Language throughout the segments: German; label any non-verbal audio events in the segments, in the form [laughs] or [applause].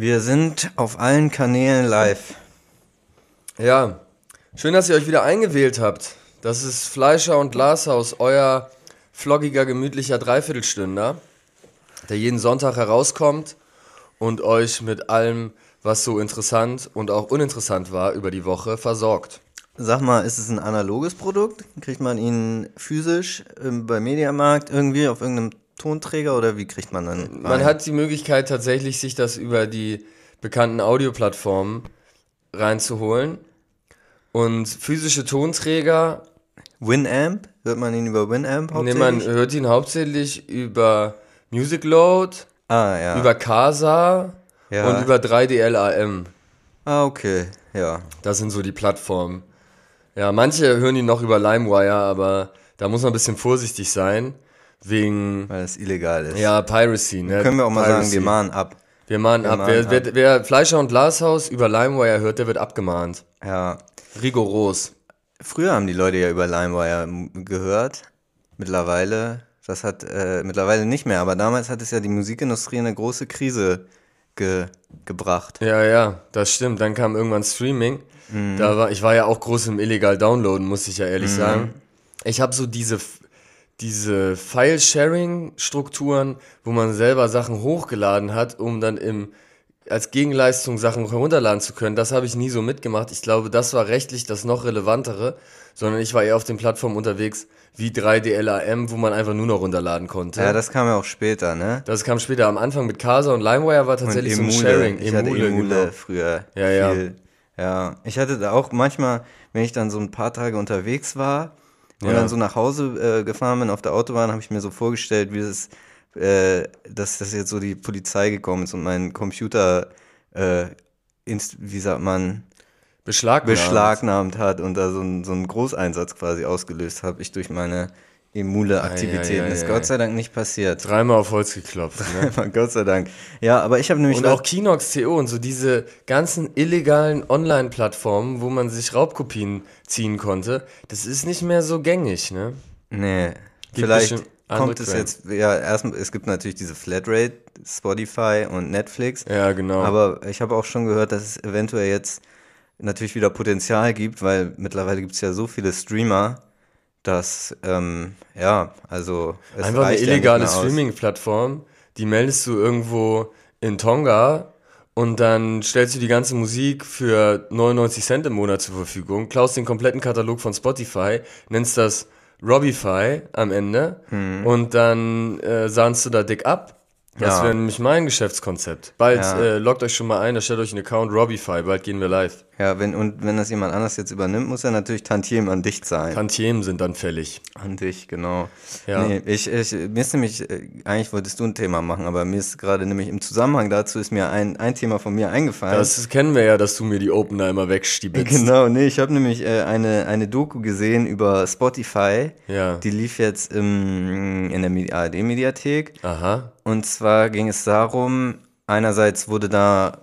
Wir sind auf allen Kanälen live. Ja, schön, dass ihr euch wieder eingewählt habt. Das ist Fleischer und Glashaus, euer floggiger, gemütlicher Dreiviertelstünder, der jeden Sonntag herauskommt und euch mit allem, was so interessant und auch uninteressant war über die Woche, versorgt. Sag mal, ist es ein analoges Produkt? Kriegt man ihn physisch ähm, bei Mediamarkt irgendwie auf irgendeinem Tonträger oder wie kriegt man dann? Rein? Man hat die Möglichkeit tatsächlich, sich das über die bekannten Audioplattformen reinzuholen. Und physische Tonträger. Winamp? Hört man ihn über Winamp hauptsächlich? Nee, man hört ihn hauptsächlich über Music Load, ah, ja. über Casa ja. und über 3DLAM. Ah, okay, ja. Das sind so die Plattformen. Ja, manche hören ihn noch über LimeWire, aber da muss man ein bisschen vorsichtig sein. Wegen. Weil es illegal ist. Ja, Piracy, ne? Können wir auch mal Piracy. sagen, wir mahnen ab. Wir mahnen wir ab. Mahnen wer, ab. Wer, wer, Fleischer und Glashaus über LimeWire hört, der wird abgemahnt. Ja. Rigoros. Früher haben die Leute ja über LimeWire gehört. Mittlerweile, das hat äh, mittlerweile nicht mehr, aber damals hat es ja die Musikindustrie eine große Krise ge gebracht. Ja, ja, das stimmt. Dann kam irgendwann Streaming. Mhm. Da war, ich war ja auch groß im illegal Downloaden, muss ich ja ehrlich mhm. sagen. Ich habe so diese diese File-Sharing-Strukturen, wo man selber Sachen hochgeladen hat, um dann im als Gegenleistung Sachen herunterladen zu können, das habe ich nie so mitgemacht. Ich glaube, das war rechtlich das noch relevantere, sondern ich war eher auf den Plattformen unterwegs wie 3DLAM, wo man einfach nur noch runterladen konnte. Ja, das kam ja auch später, ne? Das kam später. Am Anfang mit Casa und LimeWire war tatsächlich so ein Sharing. Ich Emule, hatte Emule genau. früher. Ja, viel. ja. Ja, ich hatte da auch manchmal, wenn ich dann so ein paar Tage unterwegs war, und ja. dann so nach Hause äh, gefahren bin auf der Autobahn, habe ich mir so vorgestellt, wie es, äh, dass, dass jetzt so die Polizei gekommen ist und mein Computer, äh, inst, wie sagt man, beschlagnahmt. beschlagnahmt hat und da so, ein, so einen Großeinsatz quasi ausgelöst habe, ich durch meine Emule-Aktivitäten. Ist Gott sei Dank nicht passiert. Dreimal auf Holz geklopft. [laughs] Ne? Gott sei Dank. Ja, aber ich habe nämlich. Und auch Kinox.co und so diese ganzen illegalen Online-Plattformen, wo man sich Raubkopien ziehen konnte, das ist nicht mehr so gängig, ne? Nee. Gibt Vielleicht kommt es jetzt, ja, erstmal, es gibt natürlich diese Flatrate, Spotify und Netflix. Ja, genau. Aber ich habe auch schon gehört, dass es eventuell jetzt natürlich wieder Potenzial gibt, weil mittlerweile gibt es ja so viele Streamer, dass, ähm, ja, also. Einfach eine illegale ja Streaming-Plattform, die meldest du irgendwo in Tonga und dann stellst du die ganze Musik für 99 Cent im Monat zur Verfügung, klaust den kompletten Katalog von Spotify, nennst das Robify am Ende hm. und dann äh, sahnst du da dick ab das ja. wäre nämlich mein Geschäftskonzept. Bald ja. äh, loggt euch schon mal ein, erstellt euch einen Account Robify, bald gehen wir live. Ja, wenn, und wenn das jemand anders jetzt übernimmt, muss er natürlich Tantiemen an dich zahlen. Tantiemen sind dann fällig. An dich, genau. Ja. Nee, ich, ich, mir ist nämlich, äh, eigentlich wolltest du ein Thema machen, aber mir ist gerade nämlich im Zusammenhang dazu ist mir ein, ein Thema von mir eingefallen. Das kennen wir ja, dass du mir die Opener immer wegstiebelst. Genau, nee, ich habe nämlich äh, eine, eine Doku gesehen über Spotify. Ja. Die lief jetzt im, in der ARD-Mediathek. Aha. Und zwar ging es darum, einerseits wurde da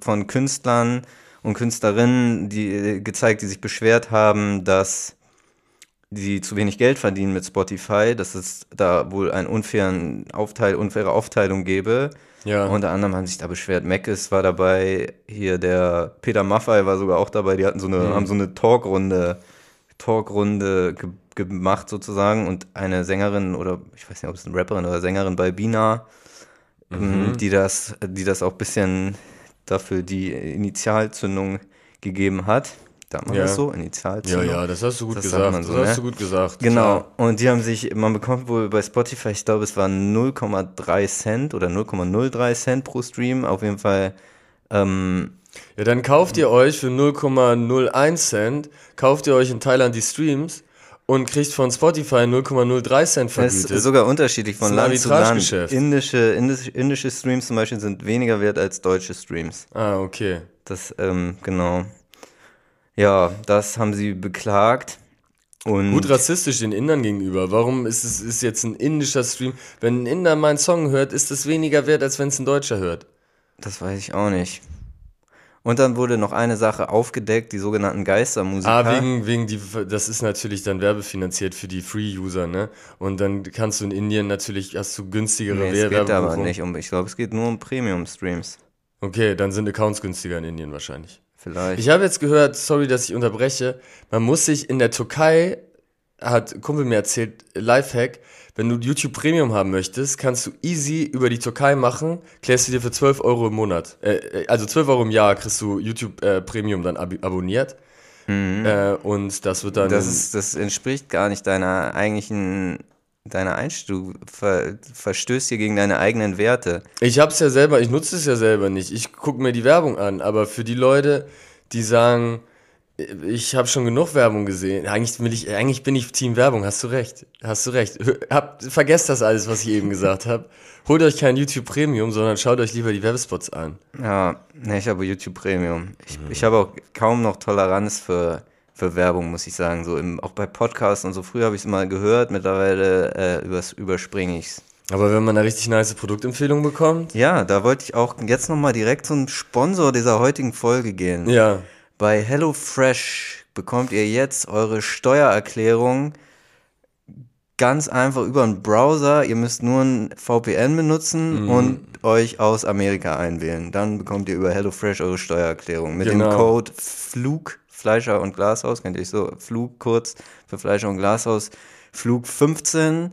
von Künstlern und Künstlerinnen die, gezeigt, die sich beschwert haben, dass die zu wenig Geld verdienen mit Spotify, dass es da wohl eine unfairen Aufteil, unfaire Aufteilung gäbe. Ja. Unter anderem haben sich da beschwert, Mackes war dabei, hier der Peter Maffay war sogar auch dabei, die hatten so eine, mhm. haben so eine Talkrunde, Talkrunde ge gemacht sozusagen und eine Sängerin oder ich weiß nicht, ob es eine Rapperin oder Sängerin bei Bina, ähm, mhm. die das, die das auch ein bisschen dafür die Initialzündung gegeben hat. Sagt man ja. das so? Initialzündung? Ja, ja, das hast du gut das gesagt. So, das hast ne? du gut gesagt. Genau. Und die haben sich, man bekommt wohl bei Spotify, ich glaube, es waren 0,3 Cent oder 0,03 Cent pro Stream. Auf jeden Fall ähm, ja, dann kauft ihr euch für 0,01 Cent, kauft ihr euch in Thailand die Streams und kriegt von Spotify 0,03 Cent vergütet. Das ist sogar unterschiedlich von Land zu Land. Indische, indische, indische Streams zum Beispiel sind weniger wert als deutsche Streams. Ah, okay. Das, ähm, genau. Ja, das haben sie beklagt. Und Gut rassistisch den Indern gegenüber. Warum ist es ist jetzt ein indischer Stream? Wenn ein Inder meinen Song hört, ist es weniger wert, als wenn es ein Deutscher hört. Das weiß ich auch nicht. Und dann wurde noch eine Sache aufgedeckt, die sogenannten Geistermusiker. Ah, wegen, wegen die, das ist natürlich dann werbefinanziert für die Free-User, ne? Und dann kannst du in Indien natürlich, hast du günstigere nee, es geht aber nicht um, ich glaube, es geht nur um Premium-Streams. Okay, dann sind Accounts günstiger in Indien wahrscheinlich. Vielleicht. Ich habe jetzt gehört, sorry, dass ich unterbreche, man muss sich in der Türkei, hat Kumpel mir erzählt, Lifehack, wenn du YouTube Premium haben möchtest, kannst du easy über die Türkei machen, klärst du dir für 12 Euro im Monat. Äh, also 12 Euro im Jahr kriegst du YouTube äh, Premium dann ab abonniert. Äh, und das wird dann. das, ist, das entspricht gar nicht deiner eigentlichen, deiner Einstellung. Du ver, verstößt hier gegen deine eigenen Werte. Ich hab's ja selber, ich nutze es ja selber nicht. Ich gucke mir die Werbung an, aber für die Leute, die sagen, ich habe schon genug Werbung gesehen. Eigentlich, will ich, eigentlich bin ich Team Werbung, hast du recht. Hast du recht. Hab, vergesst das alles, was ich eben gesagt habe. Holt euch kein YouTube Premium, sondern schaut euch lieber die Werbespots an. Ja, ne, ich habe YouTube Premium. Ich, ich habe auch kaum noch Toleranz für, für Werbung, muss ich sagen. So im, auch bei Podcasts und so. Früher habe ich es mal gehört, mittlerweile äh, übers, überspringe ich es. Aber wenn man eine richtig nice Produktempfehlung bekommt, Ja, da wollte ich auch jetzt nochmal direkt zum Sponsor dieser heutigen Folge gehen. ja. Bei HelloFresh bekommt ihr jetzt eure Steuererklärung ganz einfach über einen Browser. Ihr müsst nur ein VPN benutzen und euch aus Amerika einwählen. Dann bekommt ihr über HelloFresh eure Steuererklärung. Mit dem Genau. Code FLUG, Fleischer und Glashaus, kennt ihr so, FLUG kurz für Fleischer und Glashaus, FLUG 15,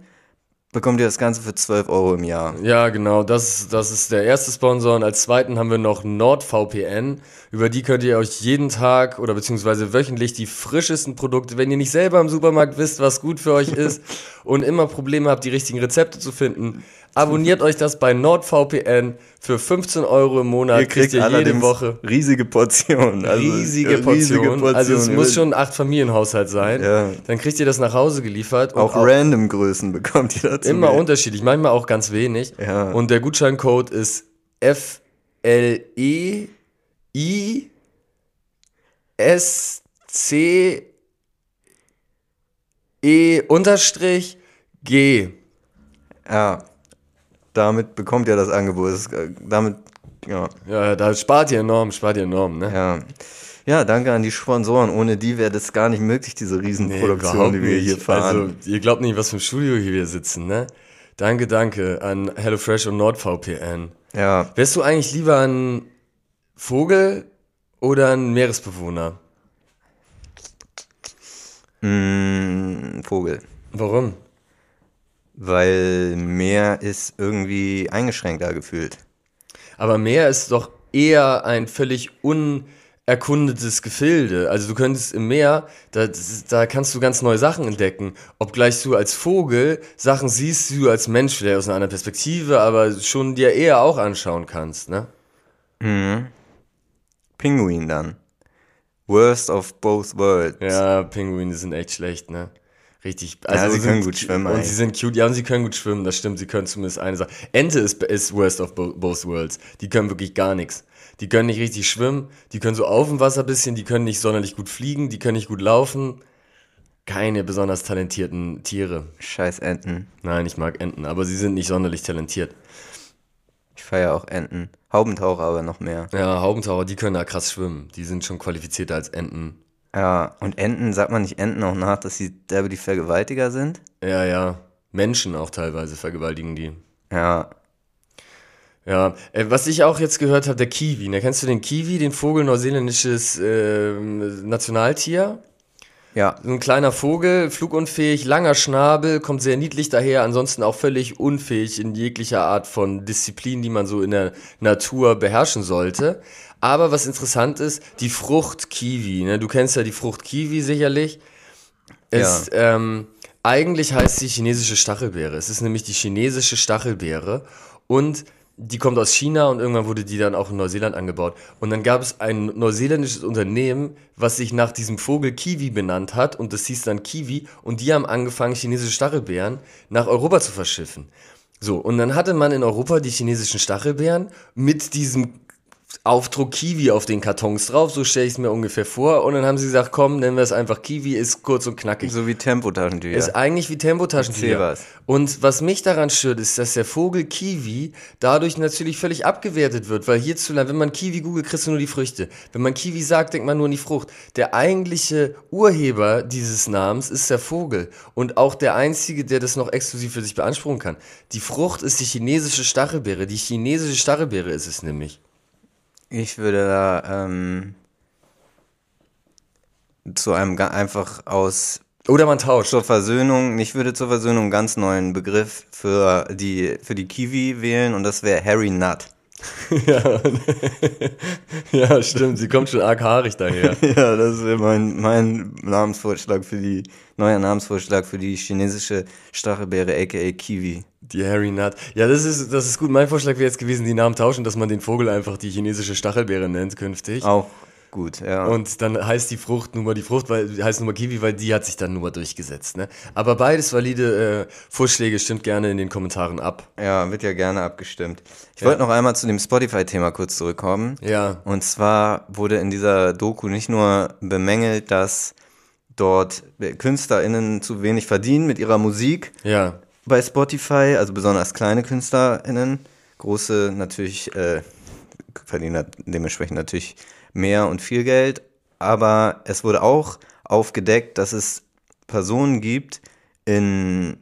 bekommt ihr das Ganze für 12 Euro im Jahr. Ja, genau, das, das ist der erste Sponsor. Und als zweiten haben wir noch NordVPN. Über die könnt ihr euch jeden Tag oder beziehungsweise wöchentlich die frischesten Produkte, wenn ihr nicht selber im Supermarkt wisst, was gut für euch ist [laughs] und immer Probleme habt, die richtigen Rezepte zu finden, abonniert euch das bei NordVPN für 15 Euro im Monat. Ihr kriegt jede allerdings Woche. riesige Portionen. Also, Riesige äh, Portion. Also es Ihr muss schon ein Acht-Familienhaushalt sein. Ja. Dann kriegt ihr das nach Hause geliefert. und Auch random Größen bekommt ihr dazu. Immer unterschiedlich, manchmal auch ganz wenig. Ja. Und der Gutscheincode ist F L E I S C E unterstrich G. Ja, damit bekommt ihr das Angebot. Das, ist, äh, damit, ja, Ja, da spart ihr enorm, spart ihr enorm, ne? ja. Ja, danke an die Sponsoren. Ohne die wäre das gar nicht möglich, diese Riesenproduktion, überhaupt die wir hier fahren. Also, ihr glaubt nicht, was für ein Studio hier wir sitzen, ne? Danke, danke an HelloFresh und NordVPN. ja, Wärst du eigentlich lieber ein Vogel oder ein Meeresbewohner? mh, Vogel. Warum? Weil Meer ist irgendwie eingeschränkter gefühlt. Aber Meer ist doch eher ein völlig unerkundetes Gefilde. Also du könntest im Meer, da, da kannst du ganz neue Sachen entdecken. Obgleich du als Vogel Sachen siehst, die du als Mensch vielleicht aus einer anderen Perspektive, aber schon dir eher auch anschauen kannst, ne? Pinguin dann. Worst of both worlds. Ja, Pinguine sind echt schlecht, ne? Richtig. Ja, sie können gut schwimmen, Und ey. sie sind cute. Ja, und sie können gut schwimmen, das stimmt. Sie können zumindest eine Sache. Ente ist, ist worst of bo both worlds. Die können wirklich gar nichts. Die können nicht richtig schwimmen. Die können so auf dem Wasser ein bisschen. Die können nicht sonderlich gut fliegen. Die können nicht gut laufen. Keine besonders talentierten Tiere. Scheiß Enten. Nein, ich mag Enten, aber sie sind nicht sonderlich talentiert. Ich feiere auch Enten. Haubentaucher aber noch mehr. Ja, Haubentaucher, die können da krass schwimmen. Die sind schon qualifizierter als Enten. Ja, und Enten, sagt man nicht Enten auch nach, dass sie derbe die Vergewaltiger sind? Ja, ja. Menschen auch teilweise vergewaltigen die. Ja, Ja, äh, was ich auch jetzt gehört habe, der Kiwi. Ne? Kennst du den Kiwi, den Vogel, neuseeländisches ähm, Nationaltier? ja, So ein kleiner Vogel, flugunfähig, langer Schnabel, kommt sehr niedlich daher, ansonsten auch völlig unfähig in jeglicher Art von Disziplin, die man so in der Natur beherrschen sollte. Aber was interessant ist, die Frucht Kiwi. Ne? Du kennst ja die Frucht Kiwi sicherlich. Ist, ähm, eigentlich heißt sie chinesische Stachelbeere. Es ist nämlich die chinesische Stachelbeere und die kommt aus China und irgendwann wurde die dann auch in Neuseeland angebaut. Und dann gab es ein neuseeländisches Unternehmen, was sich nach diesem Vogel Kiwi benannt hat und das hieß dann Kiwi und die haben angefangen, chinesische Stachelbeeren nach Europa zu verschiffen. So, und dann hatte man in Europa die chinesischen Stachelbeeren mit diesem Aufdruck Kiwi auf den Kartons drauf, so stelle ich es mir ungefähr vor. Und dann haben sie gesagt, komm, nennen wir es einfach Kiwi, ist kurz und knackig. so wie Tempotaschentücher. Ist eigentlich wie Tempotaschentücher. was. Und was mich daran stört, ist, dass der Vogel Kiwi dadurch natürlich völlig abgewertet wird, weil hierzulande, wenn man Kiwi googelt, kriegst du nur die Früchte. Wenn man Kiwi sagt, denkt man nur an die Frucht. Der eigentliche Urheber dieses Namens ist der Vogel und auch der einzige, der das noch exklusiv für sich beanspruchen kann. Die Frucht ist die chinesische Stachelbeere. Die chinesische Stachelbeere ist es nämlich. Ich würde da ähm, zu einem einfach aus Oder man tauscht. zur Versöhnung, ich würde zur Versöhnung einen ganz neuen Begriff für die, für die Kiwi wählen und das wäre Harry Nut. [laughs] ja. [laughs] ja, stimmt. Sie kommt schon arg haarig daher. [laughs] Ja, das wäre mein, mein Namensvorschlag für die, neuer Namensvorschlag für die chinesische Stachelbeere, aka Kiwi. Die Harry Nut. Ja, das ist, das ist gut. Mein Vorschlag wäre jetzt gewesen, die Namen tauschen, dass man den Vogel einfach die chinesische Stachelbeere nennt künftig. Auch gut, ja. Und dann heißt die Frucht nun mal die Frucht, weil heißt nun mal Kiwi, weil die hat sich dann nur mal durchgesetzt. Ne? Aber beides valide äh, Vorschläge stimmt gerne in den Kommentaren ab. ja, wird ja gerne abgestimmt. Ich wollte noch einmal zu dem Spotify-Thema kurz zurückkommen. Ja. Und zwar wurde in dieser Doku nicht nur bemängelt, dass dort KünstlerInnen zu wenig verdienen mit ihrer Musik Ja. bei Spotify, also besonders kleine KünstlerInnen. Große natürlich äh, verdienen dementsprechend natürlich mehr und viel Geld. Aber es wurde auch aufgedeckt, dass es Personen gibt, in,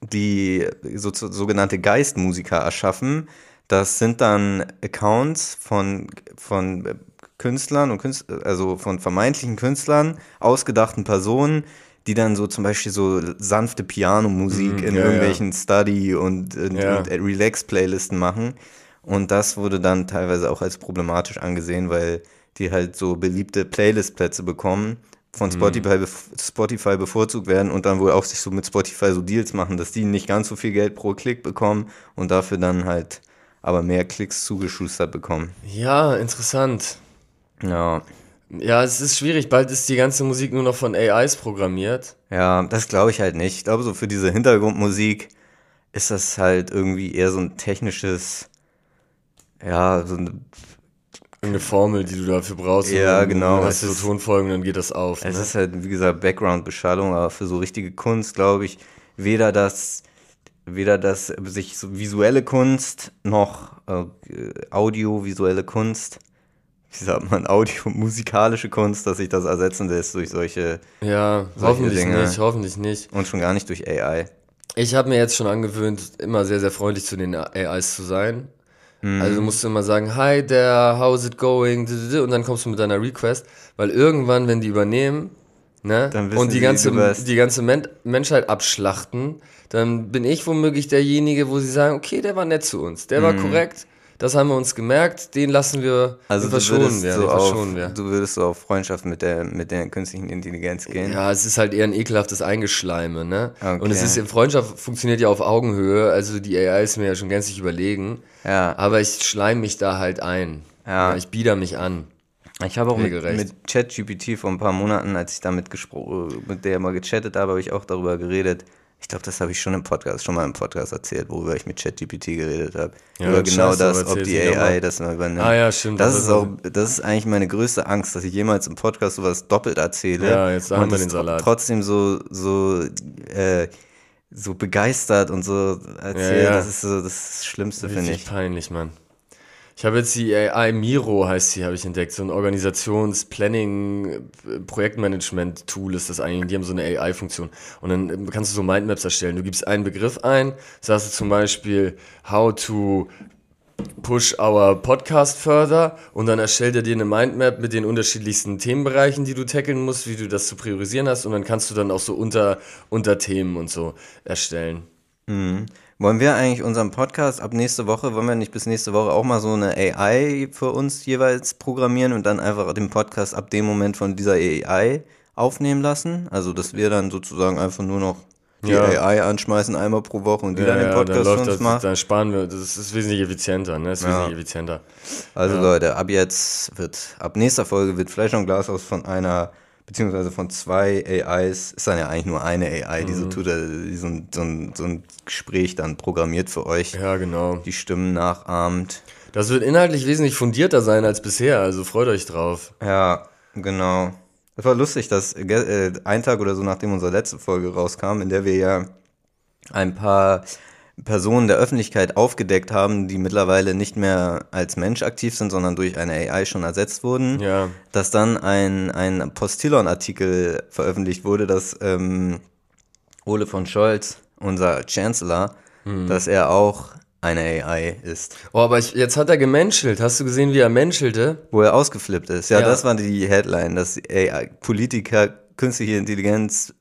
die so, so, sogenannte Geistmusiker erschaffen. Das sind dann Accounts von, von Künstlern und Künstler, also von vermeintlichen Künstlern, ausgedachten Personen, die dann so zum Beispiel so sanfte Pianomusik in ja, irgendwelchen Study- und, und, Ja. und Relax-Playlisten machen. Und das wurde dann teilweise auch als problematisch angesehen, weil die halt so beliebte Playlist-Plätze bekommen, von Spotify, bef- Spotify bevorzugt werden und dann wohl auch sich so mit Spotify so Deals machen, dass die nicht ganz so viel Geld pro Klick bekommen und dafür dann halt aber mehr Klicks zugeschustert bekommen. Ja, interessant. Ja, Ja, es ist schwierig. Bald ist die ganze Musik nur noch von AIs programmiert. ja, das glaube ich halt nicht. Ich glaube, so für diese Hintergrundmusik ist das halt irgendwie eher so ein technisches, ja, so ein Irgendeine Formel, die du dafür brauchst. Ja, und dann genau, Hast du so Tonfolgen, dann geht das auf. Es ne? ist halt, wie gesagt, Background-Beschallung, aber für so richtige Kunst glaube ich, weder das, weder das sich so visuelle Kunst noch äh, audiovisuelle Kunst, wie sagt man, [laughs] audio-musikalische Kunst, dass sich das ersetzen lässt durch solche ja, solche hoffentlich Dinge. nicht, hoffentlich nicht. und schon gar nicht durch AI. Ich habe mir jetzt schon angewöhnt, immer sehr, sehr freundlich zu den AIs zu sein. Mhm. Also musst du immer sagen, hi there, how's it going? Und dann kommst du mit deiner Request, weil irgendwann, wenn die übernehmen, ne, und die sie, ganze, die ganze Men Menschheit abschlachten, dann bin ich womöglich derjenige, wo sie sagen, okay, der war nett zu uns, der war korrekt, das haben wir uns gemerkt, den lassen wir. Also verschonen wir, so auf, verschonen wir. du würdest so auf Freundschaft mit der, mit der künstlichen Intelligenz gehen. Ja, es ist halt eher ein ekelhaftes Eingeschleime, ne? Okay. Und es ist, Freundschaft funktioniert ja auf Augenhöhe, also die AI ist mir ja schon gänzlich überlegen. Ja. Aber ich schleim mich da halt ein. Ja. Ich bieder mich an. Ich habe auch mit, Regelrecht. mit ChatGPT vor ein paar Monaten, als ich damit gespro- mit der mal gechattet habe, habe ich auch darüber geredet. Ich glaube, das habe ich schon im Podcast, schon mal im Podcast erzählt, worüber ich mit ChatGPT geredet habe. Ja, Über genau scheiße, das, ob die AI das mal übernimmt. Ah ja, stimmt, Das das ist auch, das ist eigentlich meine größte Angst, dass ich jemals im Podcast sowas doppelt erzähle. Ja, jetzt haben wir den Salat. Trotzdem so, so, äh, so begeistert und so erzählt. Ja, ja. Das ist so das Schlimmste, finde ich. peinlich, Mann. Ich habe jetzt die AI Miro, heißt sie, habe ich entdeckt. So ein Organisations-Planning-Projektmanagement-Tool ist das eigentlich. Die haben so eine AI-Funktion. Und dann ähm, kannst du so Mindmaps erstellen. Du gibst einen Begriff ein, sagst du zum Beispiel, how to push our podcast further und dann erstellt er dir eine Mindmap mit den unterschiedlichsten Themenbereichen, die du tackeln musst, wie du das zu priorisieren hast und dann kannst du dann auch so unter, Unterthemen und so erstellen. Wollen wir eigentlich unseren Podcast ab nächste Woche, wollen wir nicht bis nächste Woche auch mal so eine AI für uns jeweils programmieren und dann einfach den Podcast ab dem Moment von dieser AI aufnehmen lassen? Also, dass wir dann sozusagen einfach nur noch die Ja. AI anschmeißen einmal pro Woche und die dann den Podcast für uns das, macht. dann sparen wir, das ist wesentlich effizienter, ne? Das ist wesentlich effizienter. Also Leute, ab jetzt wird, ab nächster Folge wird Fleisch und Glas aus von einer, beziehungsweise von zwei AIs, ist dann ja eigentlich nur eine AI, die Mhm. so tut, äh, die so, ein, so, ein, so ein Gespräch dann programmiert für euch, Ja, genau. die Stimmen nachahmt. Das wird inhaltlich wesentlich fundierter sein als bisher, also freut euch drauf. Ja, genau. Es war lustig, dass äh, ein Tag oder so nachdem unsere letzte Folge rauskam, in der wir ja ein paar Personen der Öffentlichkeit aufgedeckt haben, die mittlerweile nicht mehr als Mensch aktiv sind, sondern durch eine AI schon ersetzt wurden, Ja. dass dann ein, ein Postillon-Artikel veröffentlicht wurde, dass ähm, Ole von Scholz, unser Chancellor, dass er auch eine AI ist. Oh, aber ich, jetzt hat er gemenschelt. Hast du gesehen, wie er menschelte? Wo er ausgeflippt ist. Ja, Ja. das war die Headline, dass AI, Politiker künstliche Intelligenz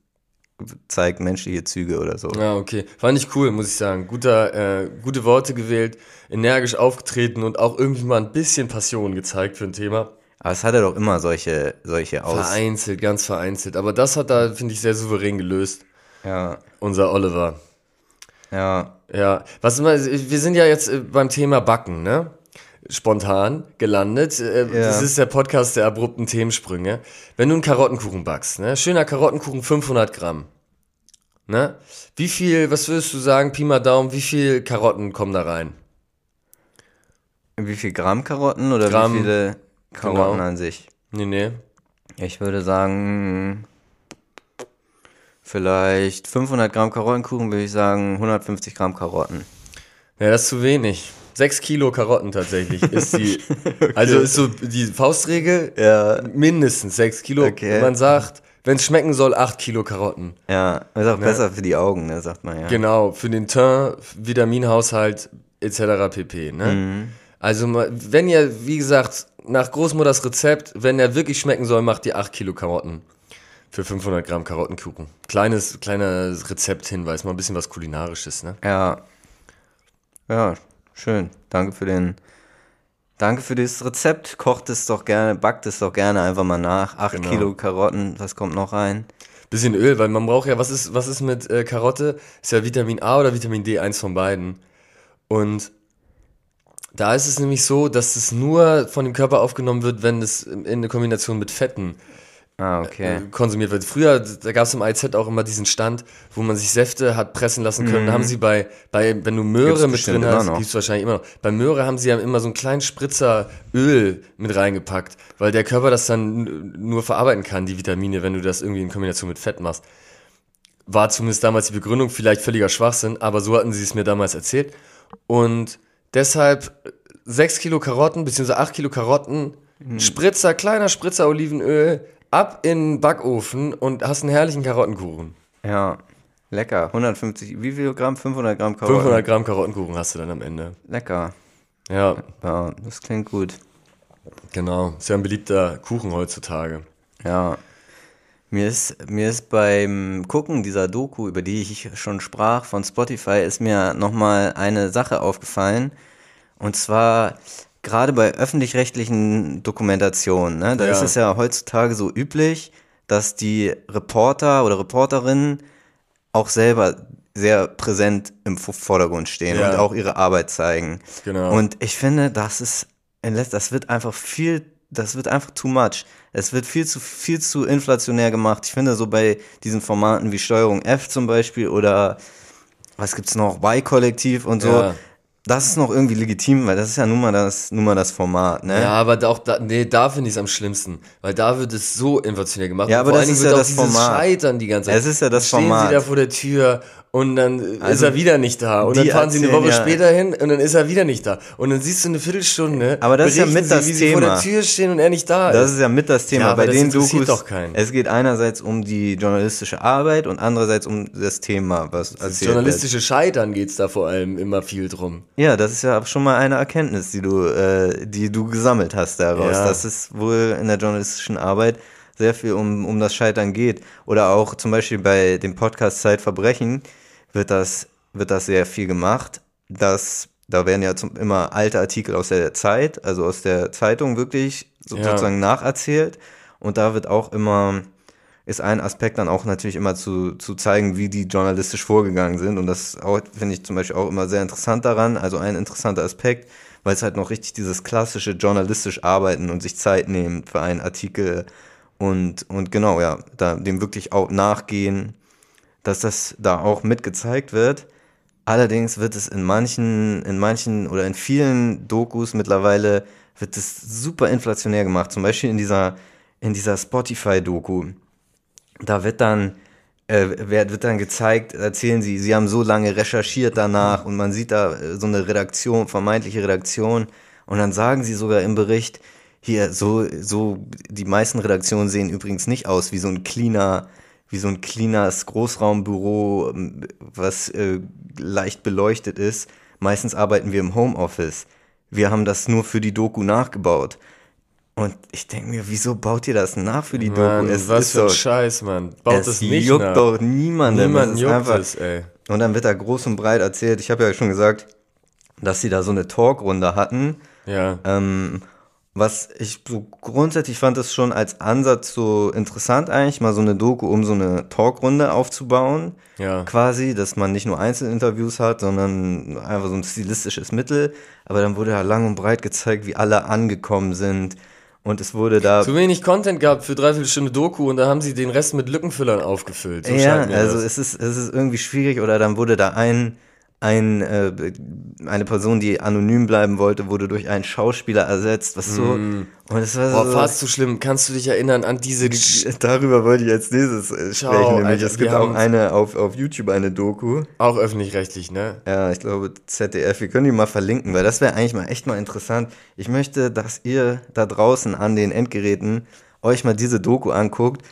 zeigt menschliche Züge oder so. Ja, okay. Fand ich cool, muss ich sagen. Guter, äh, gute Worte gewählt, energisch aufgetreten und auch irgendwie mal ein bisschen Passion gezeigt für ein Thema. Aber es hat er doch immer solche, solche Aus. Vereinzelt, ganz vereinzelt. Aber das hat er, finde ich, sehr souverän gelöst. Ja, Unser Oliver. ja, Ja, was immer, wir sind ja jetzt äh, beim Thema Backen, ne? Spontan gelandet. Äh, Ja. Das ist der Podcast der abrupten Themensprünge. Wenn du einen Karottenkuchen backst, ne? Schöner Karottenkuchen, 500 Gramm. Ne? Wie viel, was würdest du sagen, Pi mal Daumen, wie viel Karotten kommen da rein? Wie viel Gramm Karotten oder Gramm, wie viele Karotten genau. an sich? Nee, nee. Ich würde sagen, vielleicht 500 Gramm Karottenkuchen, würde ich sagen 150 Gramm Karotten. Ja, das ist zu wenig. Sechs Kilo Karotten tatsächlich ist die, [laughs] also ist so die Faustregel, Ja, mindestens sechs Kilo. Okay. Und man sagt, wenn es schmecken soll, acht Kilo Karotten. ja, ist auch besser für die Augen, ne, sagt man ja. Genau, für den Teint, Vitaminhaushalt etc. pp. Ne? Mhm. Also wenn ihr, wie gesagt, nach Großmutters Rezept, wenn er wirklich schmecken soll, macht ihr 8 Kilo Karotten für 500 Gramm Karottenkuchen. Kleines, kleiner Rezepthinweis, mal ein bisschen was Kulinarisches. Ne? Ja. Ja, schön. Danke für den. Danke für das Rezept. Kocht es doch gerne, backt es doch gerne einfach mal nach. 8 Genau. Kilo Karotten, was kommt noch rein? Bisschen Öl, weil man braucht ja, was ist, was ist mit äh, Karotte? Ist ja Vitamin A oder Vitamin D, eins von beiden. Und da ist es nämlich so, dass es nur von dem Körper aufgenommen wird, wenn es in in Kombination mit Fetten Ah, okay. äh, konsumiert wird. Früher, da gab es im IZ auch immer diesen Stand, wo man sich Säfte hat pressen lassen können. Da haben sie bei, bei wenn du Möhre Mhm. Gibt's mit drin hast, gibt's wahrscheinlich immer noch. Bei Möhre haben sie ja immer so einen kleinen Spritzer Öl mit reingepackt, weil der Körper das dann nur verarbeiten kann, die Vitamine, wenn du das irgendwie in Kombination mit Fett machst. War zumindest damals die Begründung, vielleicht völliger Schwachsinn, aber so hatten sie es mir damals erzählt. Und deshalb 6 Kilo Karotten, beziehungsweise 8 Kilo Karotten, Mhm. Spritzer, kleiner Spritzer Olivenöl, ab in den Backofen und hast einen herrlichen Karottenkuchen. Ja. Lecker. 150, wie viel Gramm? 500 Gramm Karotten. 500 Gramm Karottenkuchen hast du dann am Ende. Lecker. Ja, Ja, das klingt gut. genau. Ist ja ein beliebter Kuchen heutzutage. Ja. Mir ist, mir ist beim Gucken dieser Doku, über die ich schon sprach, von Spotify, ist mir nochmal eine Sache aufgefallen. Und zwar gerade bei öffentlich-rechtlichen Dokumentationen. Ne? Da Ja. ist es ja heutzutage so üblich, dass die Reporter oder Reporterinnen auch selber sehr präsent im Vo- Vordergrund stehen Ja. und auch ihre Arbeit zeigen. Genau. Und ich finde, das ist, das wird einfach viel, das wird einfach too much. Es wird viel zu, viel zu inflationär gemacht. Ich finde, so bei diesen Formaten wie Steuerung F zum Beispiel oder was gibt's noch, Y-Kollektiv und so, Ja. Das ist noch irgendwie legitim, weil das ist ja nun mal das, nun mal das Format, ne? Ja, aber da auch da, nee, da finde ich es am schlimmsten, weil da wird es so inflationär gemacht. Ja, aber das ist ja wird das Format. Scheitern die ganze Zeit. Es ist ja das Stehen Format. sie da vor der Tür und dann ist Also, er wieder nicht da und dann fahren sie eine Woche ja- später hin und dann ist er wieder nicht da und dann siehst du eine Viertelstunde. Aber das ist ja mit das sie, wie sie vor der Thema. Tür stehen und er nicht da Das ist. ist ja mit das Thema. Ja, Bei das den Dokus, doch keinen. es geht einerseits um die journalistische Arbeit und andererseits um das Thema, was Das erzählt wird. journalistische Scheitern geht's da vor allem immer viel drum. Ja, das ist ja schon mal eine Erkenntnis, die du, äh, die du gesammelt hast daraus, Ja. dass es wohl in der journalistischen Arbeit sehr viel um, um das Scheitern geht. Oder auch zum Beispiel bei dem Podcast Zeitverbrechen wird das, wird das sehr viel gemacht. Dass, da werden ja zum, immer alte Artikel aus der Zeit, also aus der Zeitung wirklich so, Ja. sozusagen nacherzählt. Und da wird auch immer, ist ein Aspekt dann auch natürlich immer zu, zu zeigen, wie die journalistisch vorgegangen sind. Und das finde ich zum Beispiel auch immer sehr interessant daran. Also ein interessanter Aspekt, weil es halt noch richtig dieses klassische journalistisch arbeiten und sich Zeit nehmen für einen Artikel und, und genau, ja, da, dem wirklich auch nachgehen, dass das da auch mitgezeigt wird. Allerdings wird es in manchen, in manchen oder in vielen Dokus mittlerweile wird es super inflationär gemacht. Zum Beispiel in dieser, in dieser Spotify-Doku. Da wird dann, äh, wird, dann gezeigt, erzählen sie, sie haben so lange recherchiert danach und man sieht da äh, so eine Redaktion, vermeintliche Redaktion. Und dann sagen sie sogar im Bericht, hier, so, so, die meisten Redaktionen sehen übrigens nicht aus wie so ein cleaner, wie so ein cleanes Großraumbüro, was äh, leicht beleuchtet ist. Meistens arbeiten wir im Homeoffice. Wir haben das nur für die Doku nachgebaut. Und ich denke mir, wieso baut ihr das nach für die Mann, Doku? Es was ist für ein Scheiß, Mann. Baut es das nicht juckt nach. doch Es ist juckt einfach- es, ey. Und dann wird da groß und breit erzählt. Ich habe ja schon gesagt, dass sie da so eine Talkrunde hatten. Ja. Ähm, was ich so grundsätzlich fand es schon als Ansatz so interessant eigentlich, mal so eine Doku, um so eine Talkrunde aufzubauen. Ja. Quasi, dass man nicht nur Einzelinterviews hat, sondern einfach so ein stilistisches Mittel. Aber dann wurde ja lang und breit gezeigt, wie alle angekommen sind. Und es wurde da. Zu wenig Content gehabt für dreiviertel Stunde Doku und da haben sie den Rest mit Lückenfüllern aufgefüllt. So ja, also das. es ist, es ist irgendwie schwierig. Oder dann wurde da ein, ein äh, eine Person, die anonym bleiben wollte, wurde durch einen Schauspieler ersetzt. Was so. Und es war Mm. Boah, so. fast zu schlimm. Kannst du dich erinnern an diese [laughs] Darüber wollte ich als nächstes äh, Ciao, sprechen, nämlich Alter, es gibt auch eine auf, auf YouTube eine Doku. auch öffentlich-rechtlich, ne? Ja, ich glaube ZDF, wir können die mal verlinken, weil das wäre eigentlich mal echt mal interessant. Ich möchte, dass ihr da draußen an den Endgeräten euch mal diese Doku anguckt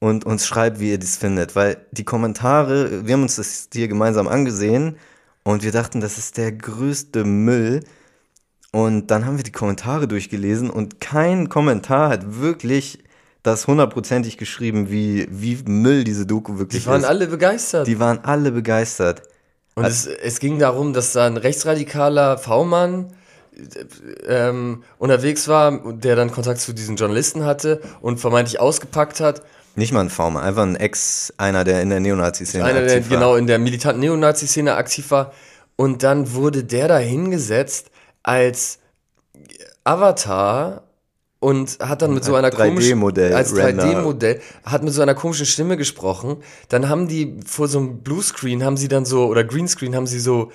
und uns schreibt, wie ihr das findet, weil die Kommentare, wir haben uns das hier gemeinsam angesehen und wir dachten, das ist der größte Müll. Und dann haben wir die Kommentare durchgelesen und kein Kommentar hat wirklich das hundertprozentig geschrieben, wie, wie Müll diese Doku wirklich Die waren ist. alle begeistert. die waren alle begeistert. Und es, es ging darum, dass da ein rechtsradikaler V-Mann äh, ähm, unterwegs war, der dann Kontakt zu diesen Journalisten hatte und vermeintlich ausgepackt hat. Nicht mal ein V-Mann, einfach ein Ex, einer, der in der Neonazi-Szene Einer, der aktiv war. genau in der militanten Neonazi-Szene aktiv war. Und dann wurde der da hingesetzt als Avatar und hat dann mit so einer komischen 3D-Modell, als Render. 3D-Modell hat mit so einer komischen Stimme gesprochen. Dann haben die vor so einem Bluescreen haben sie dann so oder Greenscreen haben sie so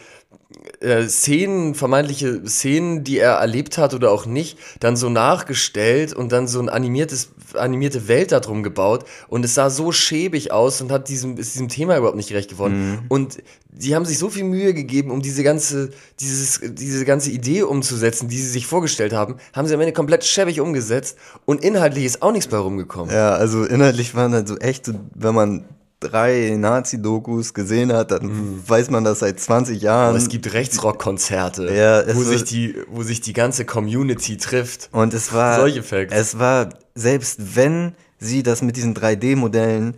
äh, Szenen, vermeintliche Szenen, die er erlebt hat oder auch nicht, dann so nachgestellt und dann so ein animiertes, animierte Welt darum gebaut und es sah so schäbig aus und hat diesem, ist diesem Thema überhaupt nicht gerecht geworden. Und die haben sich so viel Mühe gegeben, um diese ganze, dieses, diese ganze Idee umzusetzen, die sie sich vorgestellt haben, haben sie am Ende komplett schäbig umgesetzt und inhaltlich ist auch nichts bei rumgekommen. Ja, also inhaltlich waren halt so echt, wenn man drei Nazi-Dokus gesehen hat, dann weiß man das seit 20 Jahren. Aber es gibt Rechtsrock-Konzerte, Ja, wo, sich die, wo sich die ganze Community trifft. Und es war, Solche Facts. es war, selbst wenn sie das mit diesen 3D-Modellen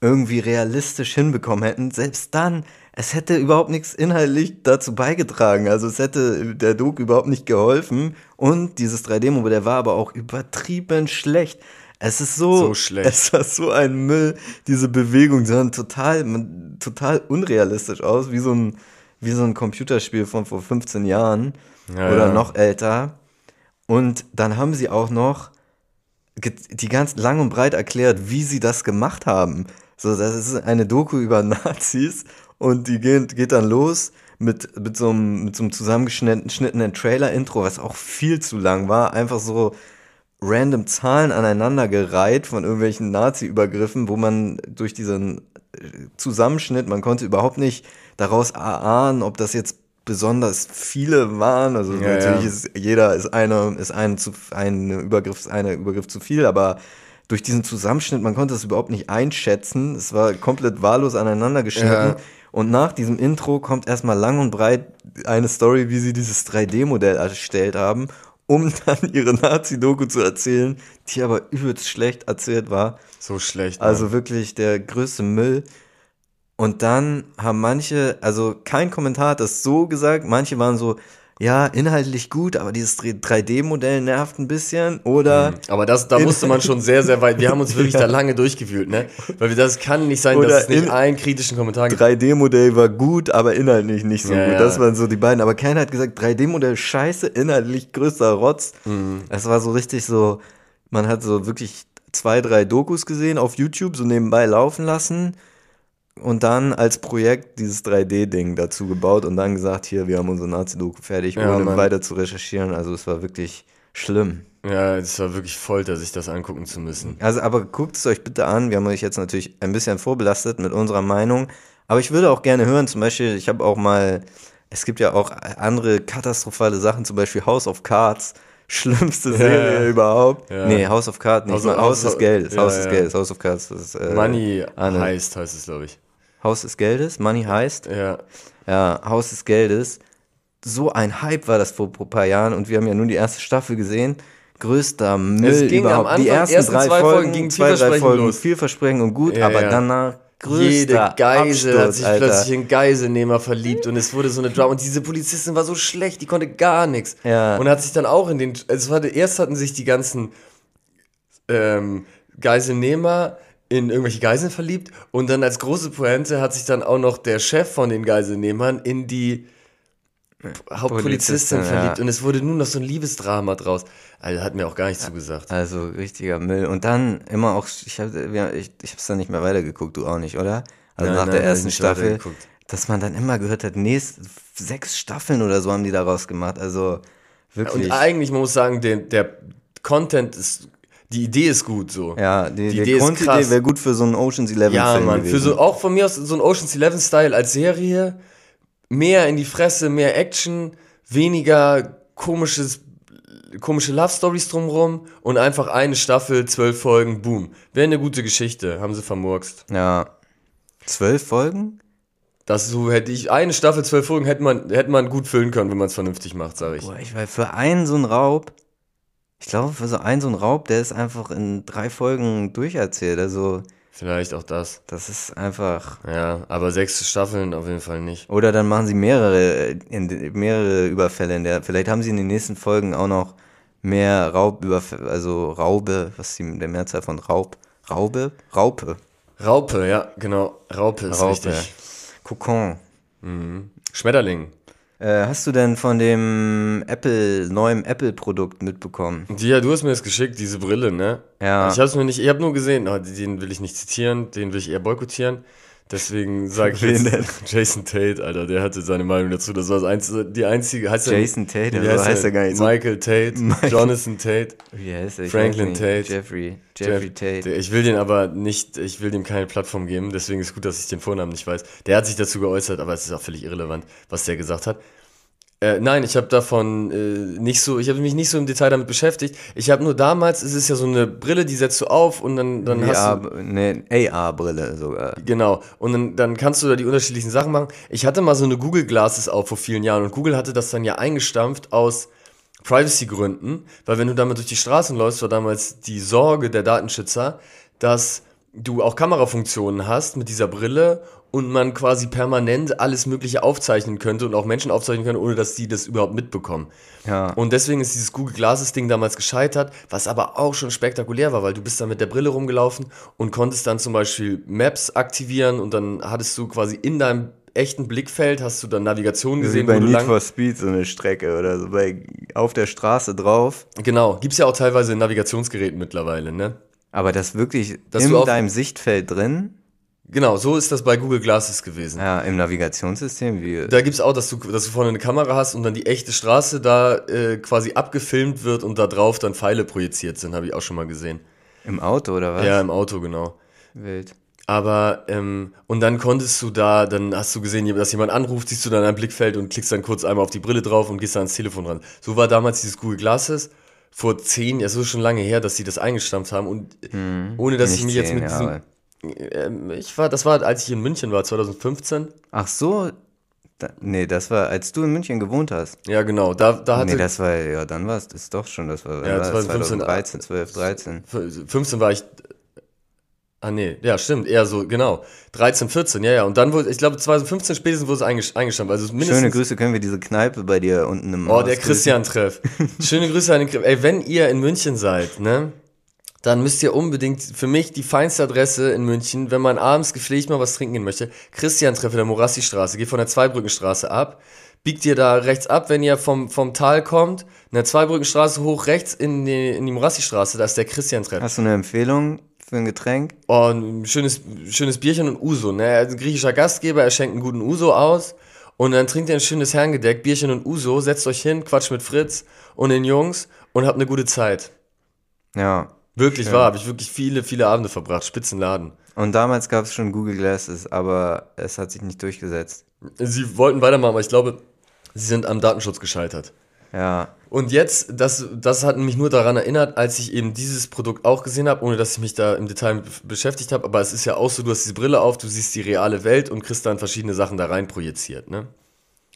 irgendwie realistisch hinbekommen hätten, selbst dann, es hätte überhaupt nichts inhaltlich dazu beigetragen. Also es hätte der Doku überhaupt nicht geholfen. Und dieses 3D-Modell war aber auch übertrieben schlecht. Es ist so, So [laughs] schlecht. Es war so ein Müll, diese Bewegung, sahen total, man- total unrealistisch aus, wie so ein, wie so ein Computerspiel von vor 15 Jahren Ja, oder ja. noch älter. Und dann haben sie auch noch die ganz lang und breit erklärt, wie sie das gemacht haben. So, das ist eine Doku über [laughs] Nazis und die geht, geht dann los mit, mit so einem, mit so einem zusammengeschnittenen Trailer-Intro, was auch viel zu lang war. Einfach so random Zahlen aneinandergereiht von irgendwelchen Nazi-Übergriffen, wo man durch diesen äh, Zusammenschnitt, man konnte überhaupt nicht daraus erahnen, ob das jetzt besonders viele waren. Also Ja, natürlich ja. ist jeder ist eine, ist ein, zu, ein Übergriff, eine Übergriff zu viel, aber durch diesen Zusammenschnitt, man konnte es überhaupt nicht einschätzen. Es war komplett wahllos aneinander geschnitten. Ja. Und nach diesem Intro kommt erstmal lang und breit eine Story, wie sie dieses 3D-Modell erstellt haben, um [laughs] dann ihre Nazi-Doku zu erzählen, die aber übelst schlecht erzählt war. So schlecht. Mann. Also wirklich der größte Müll. Und dann haben manche, also kein Kommentar hat das so gesagt, manche waren so, ja, inhaltlich gut, aber dieses 3D-Modell nervt ein bisschen. Oder Aber das, da musste man schon sehr, sehr weit. Wir haben uns [laughs] wirklich da lange durchgewühlt, ne? Weil wir, das kann nicht sein, Oder dass es nicht in- einen kritischen Kommentar gibt. 3D-Modell war gut, aber inhaltlich nicht so Ja, gut. ja. Das waren so die beiden. Aber keiner hat gesagt, 3D-Modell scheiße, inhaltlich größter Rotz. Mhm. Es war so richtig so, man hat so wirklich zwei, drei Dokus gesehen auf YouTube, so nebenbei laufen lassen. Und dann als Projekt dieses 3D-Ding dazu gebaut und dann gesagt, hier, wir haben unsere Nazi-Doku fertig, Ja, ohne Mann. weiter zu recherchieren. Also es war wirklich schlimm. Ja, es war wirklich Folter, sich das angucken zu müssen. Also, aber guckt es euch bitte an. Wir haben euch jetzt natürlich ein bisschen vorbelastet mit unserer Meinung. Aber ich würde auch gerne hören, zum Beispiel, ich habe auch mal, es gibt ja auch andere katastrophale Sachen, zum Beispiel House of Cards. [laughs] Schlimmste Serie ja. überhaupt. Ja. Nee, House of Cards nicht. House- mal Haus House- des Geldes. ja, Haus des ja. Geldes. House of Cards. Das ist, äh, Money Anne. heißt, heißt es, glaube ich. Haus des Geldes. Money heißt. Ja. Ja, Haus des Geldes. so ein Hype war das vor ein paar Jahren und wir haben ja nur die erste Staffel gesehen. Größter Müll überhaupt. Anfang, die ersten, ersten drei zwei Folgen, Folgen gingen zwei, drei Folgen, los. vielversprechend und gut, Ja, aber ja. danach größter Jede Geisel Absturz, hat sich Alter. plötzlich in Geiselnehmer verliebt und es wurde so eine Drama. Und diese Polizistin war so schlecht, die konnte gar nichts. Ja. Und hat sich dann auch in den. Es war, erst hatten sich die ganzen ähm, Geiselnehmer in irgendwelche Geiseln verliebt und dann als große Pointe hat sich dann auch noch der Chef von den Geiselnehmern in die Hauptpolizistin Polizistin, verliebt ja. und es wurde nur noch so ein Liebesdrama draus. Also hat mir auch gar nicht zugesagt. Also richtiger Müll. Und dann immer auch, ich habe ja, ich, ich hab's dann nicht mehr weitergeguckt, du auch nicht, oder? Also Nein, nach nein, der ersten Staffel, dass man dann immer gehört hat, nächst, sechs Staffeln oder so haben die daraus gemacht. Also wirklich. Und eigentlich, man muss sagen, der, der Content ist, die Idee ist gut so. ja, die, die Idee ist Grundidee krass. wäre gut für so einen Ocean's Eleven Ja, Film Mann, gewesen. für so, auch von mir aus so ein Ocean's Eleven Style als Serie, mehr in die Fresse, mehr Action, weniger komisches, komische Love Stories drumrum und einfach eine Staffel, zwölf Folgen, boom. Wäre eine gute Geschichte, haben sie vermurkst. ja. Zwölf Folgen? Das so hätte ich, eine Staffel, zwölf Folgen hätte man, hätte man gut füllen können, wenn man es vernünftig macht, sage ich. Boah, ich weiß, für einen so einen Raub, ich glaube, für so einen so einen Raub, der ist einfach in drei Folgen durcherzählt. Also, Vielleicht auch das. das ist einfach. Ja, aber sechs Staffeln auf jeden Fall nicht. Oder dann machen sie mehrere, mehrere Überfälle in der. Vielleicht haben sie in den nächsten Folgen auch noch mehr Raubüberfälle, also Raube, was ist die, der Mehrzahl von Raub? Raube? Raupe. Raupe, ja, genau. Raupe ist Raupe. richtig. Kokon. Schmetterling. Äh, hast du denn von dem Apple, neuem Apple-Produkt mitbekommen? Ja, du hast mir das geschickt, diese Brille, ne? Ja. Ich hab's mir nicht, ich habe nur gesehen, oh, den will ich nicht zitieren, den will ich eher boykottieren. Deswegen sage ich jetzt? [laughs] Jason Tate, Alter, der hatte seine Meinung dazu. Das war das einzige, die einzige, heißt der- Jason Tate, wie also heißt er gar nicht. Michael Tate, [laughs] Michael- Jonathan Tate, Wie heißt er? Franklin Tate. Jeffrey. Jeffrey Jeff- Tate. Der- Ich will den aber nicht, ich will dem keine Plattform geben, deswegen ist gut, dass ich den Vornamen nicht weiß. Der hat sich dazu geäußert, aber es ist auch völlig irrelevant, was der gesagt hat. Äh, nein, ich habe davon äh, nicht so, ich habe mich nicht so im Detail damit beschäftigt. Ich habe nur damals, es ist ja so eine Brille, die setzt du auf und dann, dann hast du, VR, ne, AR-Brille sogar. genau, und dann, dann kannst du da die unterschiedlichen Sachen machen. Ich hatte mal so eine Google Glasses auf vor vielen Jahren und Google hatte das dann ja eingestampft aus Privacy-Gründen, weil wenn du damit durch die Straßen läufst, war damals die Sorge der Datenschützer, dass du auch Kamerafunktionen hast mit dieser Brille und man quasi permanent alles Mögliche aufzeichnen könnte und auch Menschen aufzeichnen könnte, ohne dass die das überhaupt mitbekommen. Ja. Und deswegen ist dieses Google Glasses Ding damals gescheitert, was aber auch schon spektakulär war, weil du bist dann mit der Brille rumgelaufen und konntest dann zum Beispiel Maps aktivieren und dann hattest du quasi in deinem echten Blickfeld hast du dann Navigation Wie gesehen, bei wo du Need for Speed so eine Strecke oder so bei, auf der Straße drauf. Genau, gibt's ja auch teilweise in Navigationsgeräten mittlerweile, ne? Aber das wirklich Dass in deinem Sichtfeld drin. Genau, so ist das bei Google Glasses gewesen. Ja, im Navigationssystem. Wie, Da gibt's auch, dass du, dass du vorne eine Kamera hast und dann die echte Straße da äh, quasi abgefilmt wird und da drauf dann Pfeile projiziert sind, habe ich auch schon mal gesehen. Im Auto oder was? Ja, im Auto, genau. Wild. Aber, ähm, und dann konntest du da, dann hast du gesehen, dass jemand anruft, siehst du dann ein Blickfeld und klickst dann kurz einmal auf die Brille drauf und gehst dann ans Telefon ran. So war damals dieses Google Glasses vor zehn, ja, so ist schon lange her, dass sie das eingestampft haben und ohne dass ich mich jetzt mit diesem, ähm, ich war, das war, als ich in München war, 2015. Ach so. Da, nee, das war, als du in München gewohnt hast. Ja, genau, da, da hatte, Nee, das war, ja, dann war es, das ist doch schon, das war, Ja, wann war das? 2015, 2013, 12, 13. 15 war ich, ah nee, ja, stimmt, eher so, genau, 13, 14, ja, ja, und dann wurde, ich glaube 2015 spätestens wurde es eingestampft, also mindestens. Schöne Grüße, können wir diese Kneipe bei dir unten im Oh, Haus der? Christian-Treff. [laughs] Schöne Grüße an den Griff. Ey, wenn ihr in München seid, ne, dann müsst ihr unbedingt für mich die feinste Adresse in München, wenn man abends gepflegt mal was trinken gehen möchte. Christian-Treff in der Morassi-Straße. Geht von der Zweibrückenstraße ab. Biegt ihr da rechts ab, wenn ihr vom, vom Tal kommt, in der Zweibrückenstraße hoch rechts in die, in die Morassi-Straße, da ist der Christian-Treff. Hast du eine Empfehlung für ein Getränk? Oh, ein schönes, schönes Bierchen und Uso. Ne? Er ist ein griechischer Gastgeber, er schenkt einen guten Uso aus. Und dann trinkt ihr ein schönes Herrengedeck, Bierchen und Uso, setzt euch hin, quatscht mit Fritz und den Jungs und habt eine gute Zeit. Ja. Wirklich wahr, habe ich wirklich viele, viele Abende verbracht. Spitzenladen. Und damals gab es schon Google Glasses, aber es hat sich nicht durchgesetzt. Sie wollten weitermachen, aber ich glaube, sie sind am Datenschutz gescheitert. Ja. Und jetzt, das, das hat mich nur daran erinnert, als ich eben dieses Produkt auch gesehen habe, ohne dass ich mich da im Detail beschäftigt habe. Aber es ist ja auch so, du hast diese Brille auf, du siehst die reale Welt und kriegst dann verschiedene Sachen da rein projiziert, ne?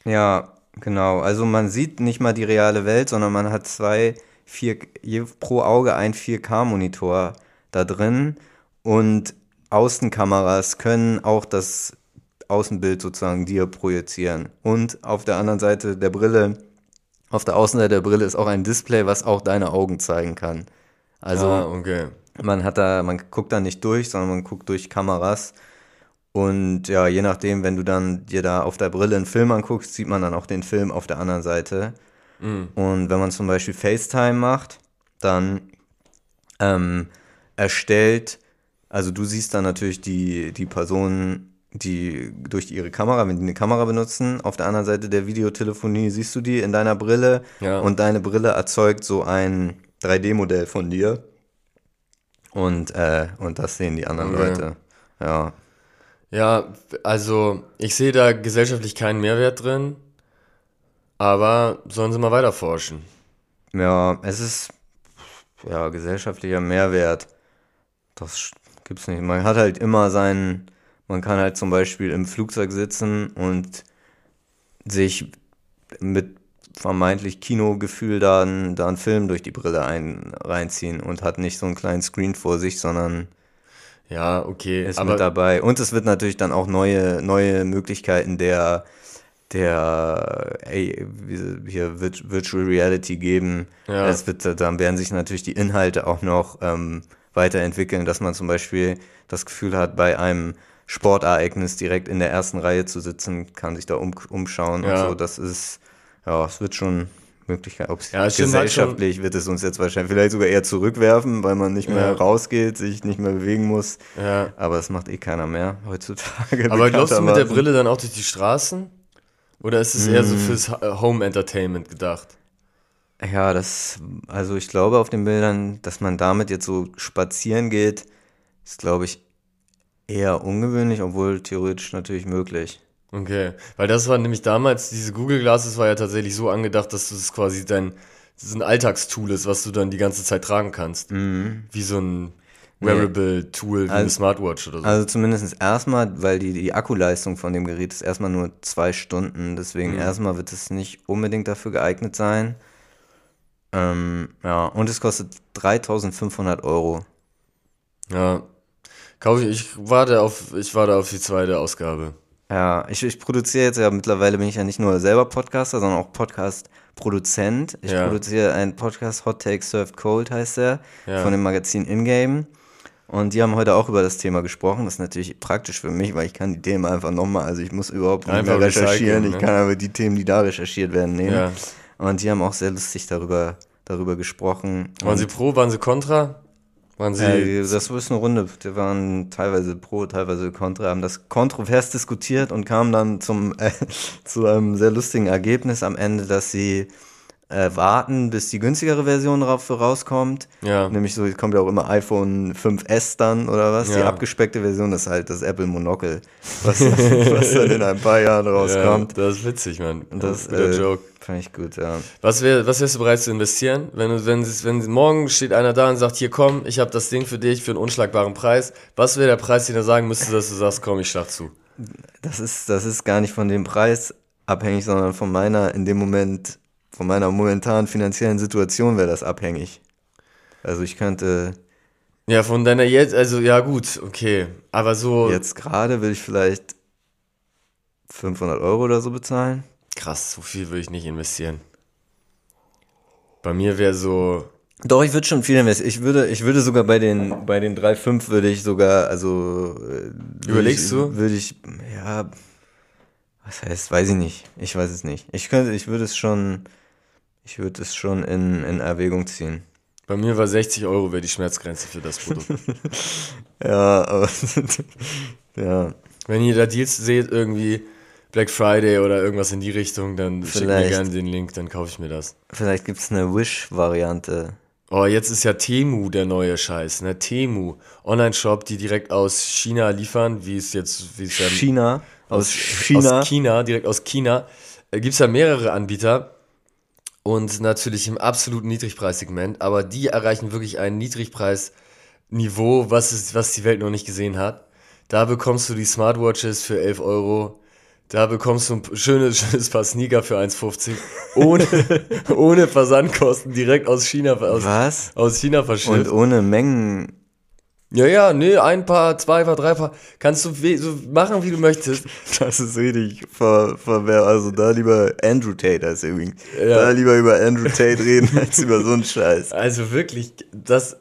Ja. genau. Also man sieht nicht mal die reale Welt, sondern man hat zwei, vier, pro Auge ein 4K-Monitor da drin und Außenkameras können auch das Außenbild sozusagen dir projizieren. Und auf der anderen Seite der Brille, auf der Außenseite der Brille ist auch ein Display, was auch deine Augen zeigen kann. Also ah, okay. man hat da, man guckt da nicht durch, sondern man guckt durch Kameras. Und ja, je nachdem, wenn du dann dir da auf der Brille einen Film anguckst, sieht man dann auch den Film auf der anderen Seite. Mhm. Und wenn man zum Beispiel FaceTime macht, dann ähm, erstellt, also du siehst dann natürlich die, die Personen, die durch ihre Kamera, wenn die eine Kamera benutzen, auf der anderen Seite der Videotelefonie siehst du die in deiner Brille Ja. und deine Brille erzeugt so ein 3D-Modell von dir. Und, äh, und das sehen die anderen Okay. Leute. Ja. Ja, also ich sehe da gesellschaftlich keinen Mehrwert drin, aber sollen sie mal weiter forschen. Ja, es ist ja gesellschaftlicher Mehrwert. Das gibt's nicht. Man hat halt immer seinen, man kann halt zum Beispiel im Flugzeug sitzen und sich mit vermeintlich Kinogefühl da, einen- da einen Film durch die Brille ein, reinziehen und hat nicht so einen kleinen Screen vor sich, sondern Ja, okay, ist aber mit dabei. Und es wird natürlich dann auch neue, neue Möglichkeiten der, der ey, hier Virt- Virtual Reality geben. Ja. Es wird, dann werden sich natürlich die Inhalte auch noch ähm, weiterentwickeln, dass man zum Beispiel das Gefühl hat, bei einem Sportereignis direkt in der ersten Reihe zu sitzen, kann sich da um, umschauen Ja. und so. Das ist, ja, es wird schon Möglichkeit, ob es Ja, halt gesellschaftlich wird es uns jetzt wahrscheinlich vielleicht sogar eher zurückwerfen, weil man nicht mehr Ja. rausgeht, sich nicht mehr bewegen muss. ja. Aber das macht eh keiner mehr heutzutage. Aber glaubst du mit der. Brille dann auch durch die Straßen? Oder ist es eher Mm. so fürs Ha- Home Entertainment gedacht? Ja, das, also ich glaube auf den Bildern, dass man damit jetzt so spazieren geht, ist glaube ich eher ungewöhnlich, obwohl theoretisch natürlich möglich. Okay, weil das war nämlich damals, diese Google Glasses war ja tatsächlich so angedacht, dass du es quasi dein, das ein Alltagstool ist, was du dann die ganze Zeit tragen kannst. Wie so ein Wearable-Tool, wie eine Also- Smartwatch oder so. Also zumindest erstmal, weil die, die Akkuleistung von dem Gerät ist erstmal nur zwei Stunden, deswegen Mhm. erstmal wird es nicht unbedingt dafür geeignet sein. Ähm, ja, und es kostet 3500 Euro. ja. Kauf ich, ich warte auf, ich warte auf die zweite Ausgabe. Ja, ich, ich produziere jetzt ja mittlerweile bin ich ja nicht nur selber Podcaster, sondern auch Podcast-Produzent. Ich Ja. produziere einen Podcast, Hot Take Served Cold heißt der, Ja. von dem Magazin Ingame. Und die haben heute auch über das Thema gesprochen. Das ist natürlich praktisch für mich, weil ich kann die Themen einfach nochmal, also ich muss überhaupt nicht Einfach mehr recherchieren. recyceln, Ich ne? kann aber die Themen, die da recherchiert werden, nehmen. Ja. Und die haben auch sehr lustig darüber, darüber gesprochen. Waren sie pro, waren sie contra? Waren sie, Äh, das ist eine Runde. Die waren teilweise pro, teilweise kontra, haben das kontrovers diskutiert und kamen dann zum, äh, [laughs] zu einem sehr lustigen Ergebnis am Ende, dass sie äh, warten, bis die günstigere Version drauf für rauskommt. Ja. Nämlich so, es kommt ja auch immer iPhone 5S dann oder was. Die Ja. abgespeckte Version ist halt das Apple Monocle, was, [laughs] was dann in ein paar Jahren ja, rauskommt. das ist witzig, Mann. Das ist ein guter äh, Joke. fand ich gut, ja. Was, wär, was wärst du bereit zu investieren? Wenn, du, wenn, wenn morgen steht einer da und sagt, hier komm, ich habe das Ding für dich für einen unschlagbaren Preis. Was wäre der Preis, den er sagen müsste, dass du sagst, komm, ich schlag zu? Das ist, das ist gar nicht von dem Preis abhängig, sondern von meiner, in dem Moment, von meiner momentanen finanziellen Situation wäre das abhängig. Also ich könnte, Ja, von deiner jetzt, also ja gut, okay. Aber so jetzt gerade will ich vielleicht 500 Euro oder so bezahlen. krass, so viel würde ich nicht investieren. Bei mir wäre so, Doch, ich würde schon viel investieren. Ich würde, ich würde sogar bei den, bei den 3,5 würde ich sogar, also, äh, Überlegst ich, du? Würde ich, ja, was heißt, weiß ich nicht. Ich weiß es nicht. Ich könnte, ich würde es schon, ich würde es schon in, in Erwägung ziehen. bei mir war 60 Euro wäre die Schmerzgrenze für das Produkt. [laughs] Ja, aber, [laughs] ja, Wenn ihr da Deals seht, irgendwie Black Friday oder irgendwas in die Richtung, dann schickt mir Vielleicht. gerne den Link, dann kaufe ich mir das. vielleicht gibt's eine Wish-Variante. Oh, jetzt ist ja Temu der neue Scheiß, ne? Temu. Online-Shop, die direkt aus China liefern, wie es jetzt, wie es ja China, aus China. aus China, direkt aus China, äh, gibt es ja mehrere Anbieter und natürlich im absoluten Niedrigpreissegment, aber die erreichen wirklich ein Niedrigpreisniveau, was, was die Welt noch nicht gesehen hat. Da bekommst du die Smartwatches für 11 Euro, Da bekommst du ein schönes, [laughs] schönes Paar Sneaker für 1,50 ohne, [laughs] ohne Versandkosten direkt aus China, aus, Was? aus China Und verschifft. ohne Mengen. Ja, ja, nee, ein Paar, zwei Paar, drei Paar. Kannst du so machen, wie du möchtest. [laughs] Das ist richtig ver, verwehr. Also da lieber Andrew Tate als übrigens. Ja. Da lieber über Andrew Tate reden als über so einen Scheiß. [laughs] Also wirklich, das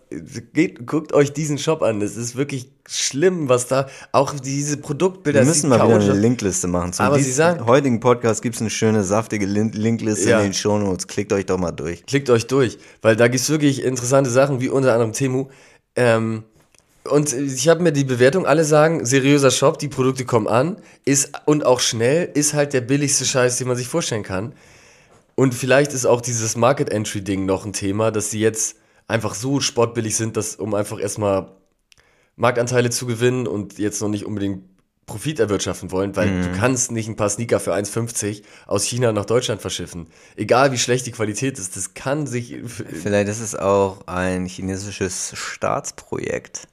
geht, guckt euch diesen Shop an. Das ist wirklich schlimm, was da, auch diese Produktbilder. Wir müssen mal wieder eine. Linkliste machen. Zum Aber Sie sagen- heutigen Podcast gibt es eine schöne, saftige Lin Linkliste Ja. in den Shownotes. Klickt euch doch mal durch. Klickt euch durch, weil da gibt's wirklich interessante Sachen, wie unter anderem Temu. Ähm, und ich habe mir die Bewertung, alle sagen, seriöser Shop, die Produkte kommen an, ist und auch schnell, ist halt der billigste Scheiß, den man sich vorstellen kann. Und vielleicht ist auch dieses Market Entry Ding noch ein Thema, dass sie jetzt einfach so sportbillig sind, dass um einfach erstmal Marktanteile zu gewinnen und jetzt noch nicht unbedingt Profit erwirtschaften wollen, weil du kannst nicht ein paar Sneaker für 1,50 aus China nach Deutschland verschiffen. Egal wie schlecht die Qualität ist, das kann sich. Vielleicht ist es auch ein chinesisches Staatsprojekt,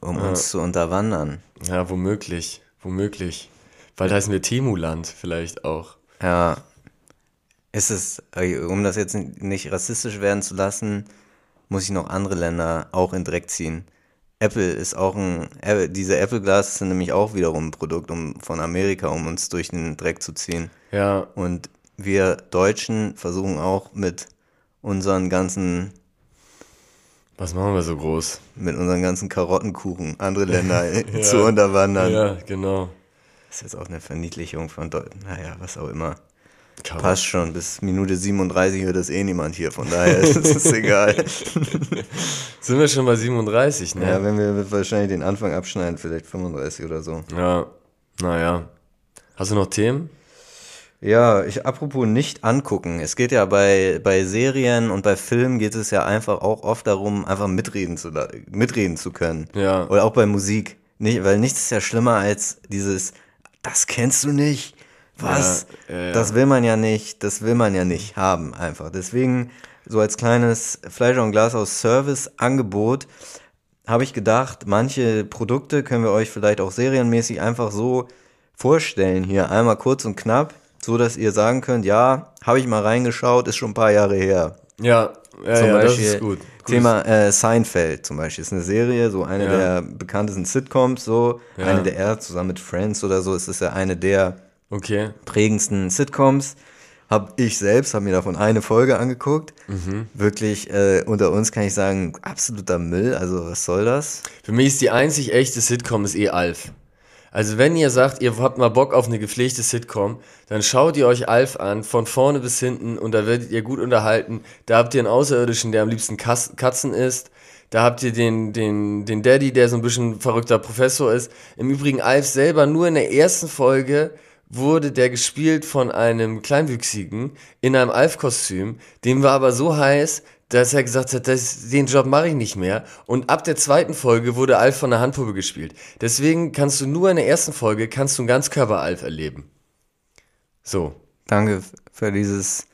um uns zu unterwandern. Ja, womöglich. Womöglich. Weil da heißen wir Temuland vielleicht auch. Ja. Ist es, äh, um das jetzt nicht rassistisch werden zu lassen, muss ich noch andere Länder auch in Dreck ziehen. Apple ist auch ein, diese Apple Glasses sind nämlich auch wiederum ein Produkt um, von Amerika, um uns durch den Dreck zu ziehen. Ja, Und wir Deutschen versuchen auch mit unseren ganzen, was machen wir so groß? mit unseren ganzen Karottenkuchen andere Länder [laughs] [laughs] zu unterwandern. Ja, genau. Das ist jetzt auch eine Verniedlichung von Deutschland. Naja, was auch immer. Kann Passt schon, bis Minute 37 hört das eh niemand hier, von daher ist es [laughs] egal. Sind wir schon bei 37, ne? Ja, wenn wir wahrscheinlich den Anfang abschneiden, vielleicht 35 oder so. Ja, naja. Hast du noch Themen? Ja, ich apropos nicht angucken. Es geht ja bei, bei Serien und bei Filmen geht es ja einfach auch oft darum, einfach mitreden zu, mitreden zu können. Ja. Oder auch bei Musik. Nicht, weil nichts ist ja schlimmer als dieses, das kennst du nicht. Was? Ja, ja, ja. Das will man ja nicht, das will man ja nicht haben, einfach. Deswegen, so als kleines Fleisch und Glas aus Service-Angebot, habe ich gedacht, manche Produkte können wir euch vielleicht auch serienmäßig einfach so vorstellen hier, einmal kurz und knapp, so dass ihr sagen könnt, ja, habe ich mal reingeschaut, ist schon ein paar Jahre her. Ja, ja, Zum ja Beispiel das ist gut. Thema äh, Seinfeld zum Beispiel ist eine Serie, so eine Ja. der bekanntesten Sitcoms, so Ja. eine der er zusammen mit Friends oder so ist es ja eine der Okay. prägendsten Sitcoms. Hab ich selbst, habe mir davon eine Folge angeguckt. Mhm. Wirklich äh, unter uns kann ich sagen, absoluter Müll. Also was soll das? Für mich ist die einzig echte Sitcom ist eh Alf. Also wenn ihr sagt, ihr habt mal Bock auf eine gepflegte Sitcom, dann schaut ihr euch Alf an, von vorne bis hinten und da werdet ihr gut unterhalten. Da habt ihr einen Außerirdischen, der am liebsten Kas Katzen isst. Da habt ihr den, den, den Daddy, der so ein bisschen verrückter Professor ist. Im Übrigen Alf selber nur in der ersten Folge wurde der gespielt von einem Kleinwüchsigen in einem Alf-Kostüm. Dem war aber so heiß, dass er gesagt hat, das, den Job mache ich nicht mehr. Und ab der zweiten Folge wurde Alf von der Handpuppe gespielt. Deswegen kannst du nur in der ersten Folge kannst du einen Ganzkörper-Alf erleben. So. Danke für dieses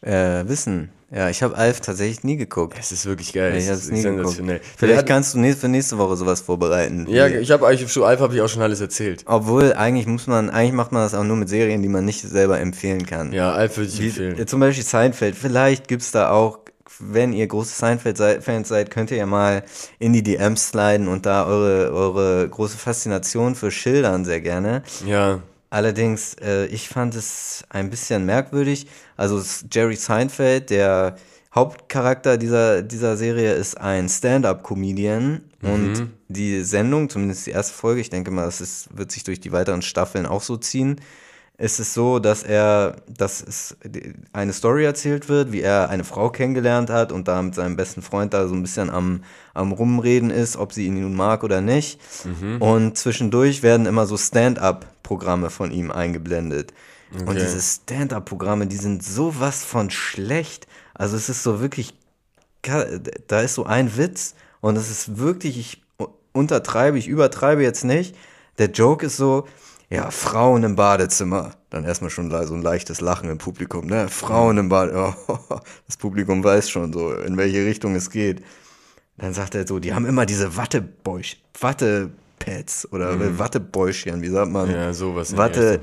äh, Wissen. Ja, ich habe Alf tatsächlich nie geguckt. Es ist wirklich geil. Es ich hab's ist nie geguckt. sensationell. Vielleicht Der kannst du für nächste Woche sowas vorbereiten. ja, ich habe eigentlich Alf habe ich auch schon alles erzählt. Obwohl, eigentlich muss man, eigentlich macht man das auch nur mit Serien, die man nicht selber empfehlen kann. Ja, Alf würde ich Wie, empfehlen. zum Beispiel Seinfeld. Vielleicht gibt's da auch, wenn ihr große Seinfeld-Fans seid, könnt ihr ja mal in die DMs sliden und da eure, eure große Faszination für schildern sehr gerne. Ja. Allerdings, äh, ich fand es ein bisschen merkwürdig. Also Jerry Seinfeld, der Hauptcharakter dieser, dieser Serie, ist ein Stand-up-Comedian. Und die Sendung, zumindest die erste Folge, ich denke mal, das ist, wird sich durch die weiteren Staffeln auch so ziehen, ist es so, dass er, dass es eine Story erzählt wird, wie er eine Frau kennengelernt hat und da mit seinem besten Freund da so ein bisschen am, am Rumreden ist, ob sie ihn nun mag oder nicht. Und zwischendurch werden immer so Stand-up-Programme von ihm eingeblendet. Und Okay. diese Stand-up-Programme, die sind sowas von schlecht. Also es ist so wirklich, da ist so ein Witz und es ist wirklich, ich untertreibe, ich übertreibe jetzt nicht. Der Joke ist so, ja, Frauen im Badezimmer. Dann erstmal schon so ein leichtes Lachen im Publikum, ne? Frauen im Badezimmer. [laughs] das Publikum weiß schon so, in welche Richtung es geht. Dann sagt er so, die haben immer diese Wattebäusch, Wattepads oder Wattebäuschchen, wie sagt man? Ja, sowas Watte.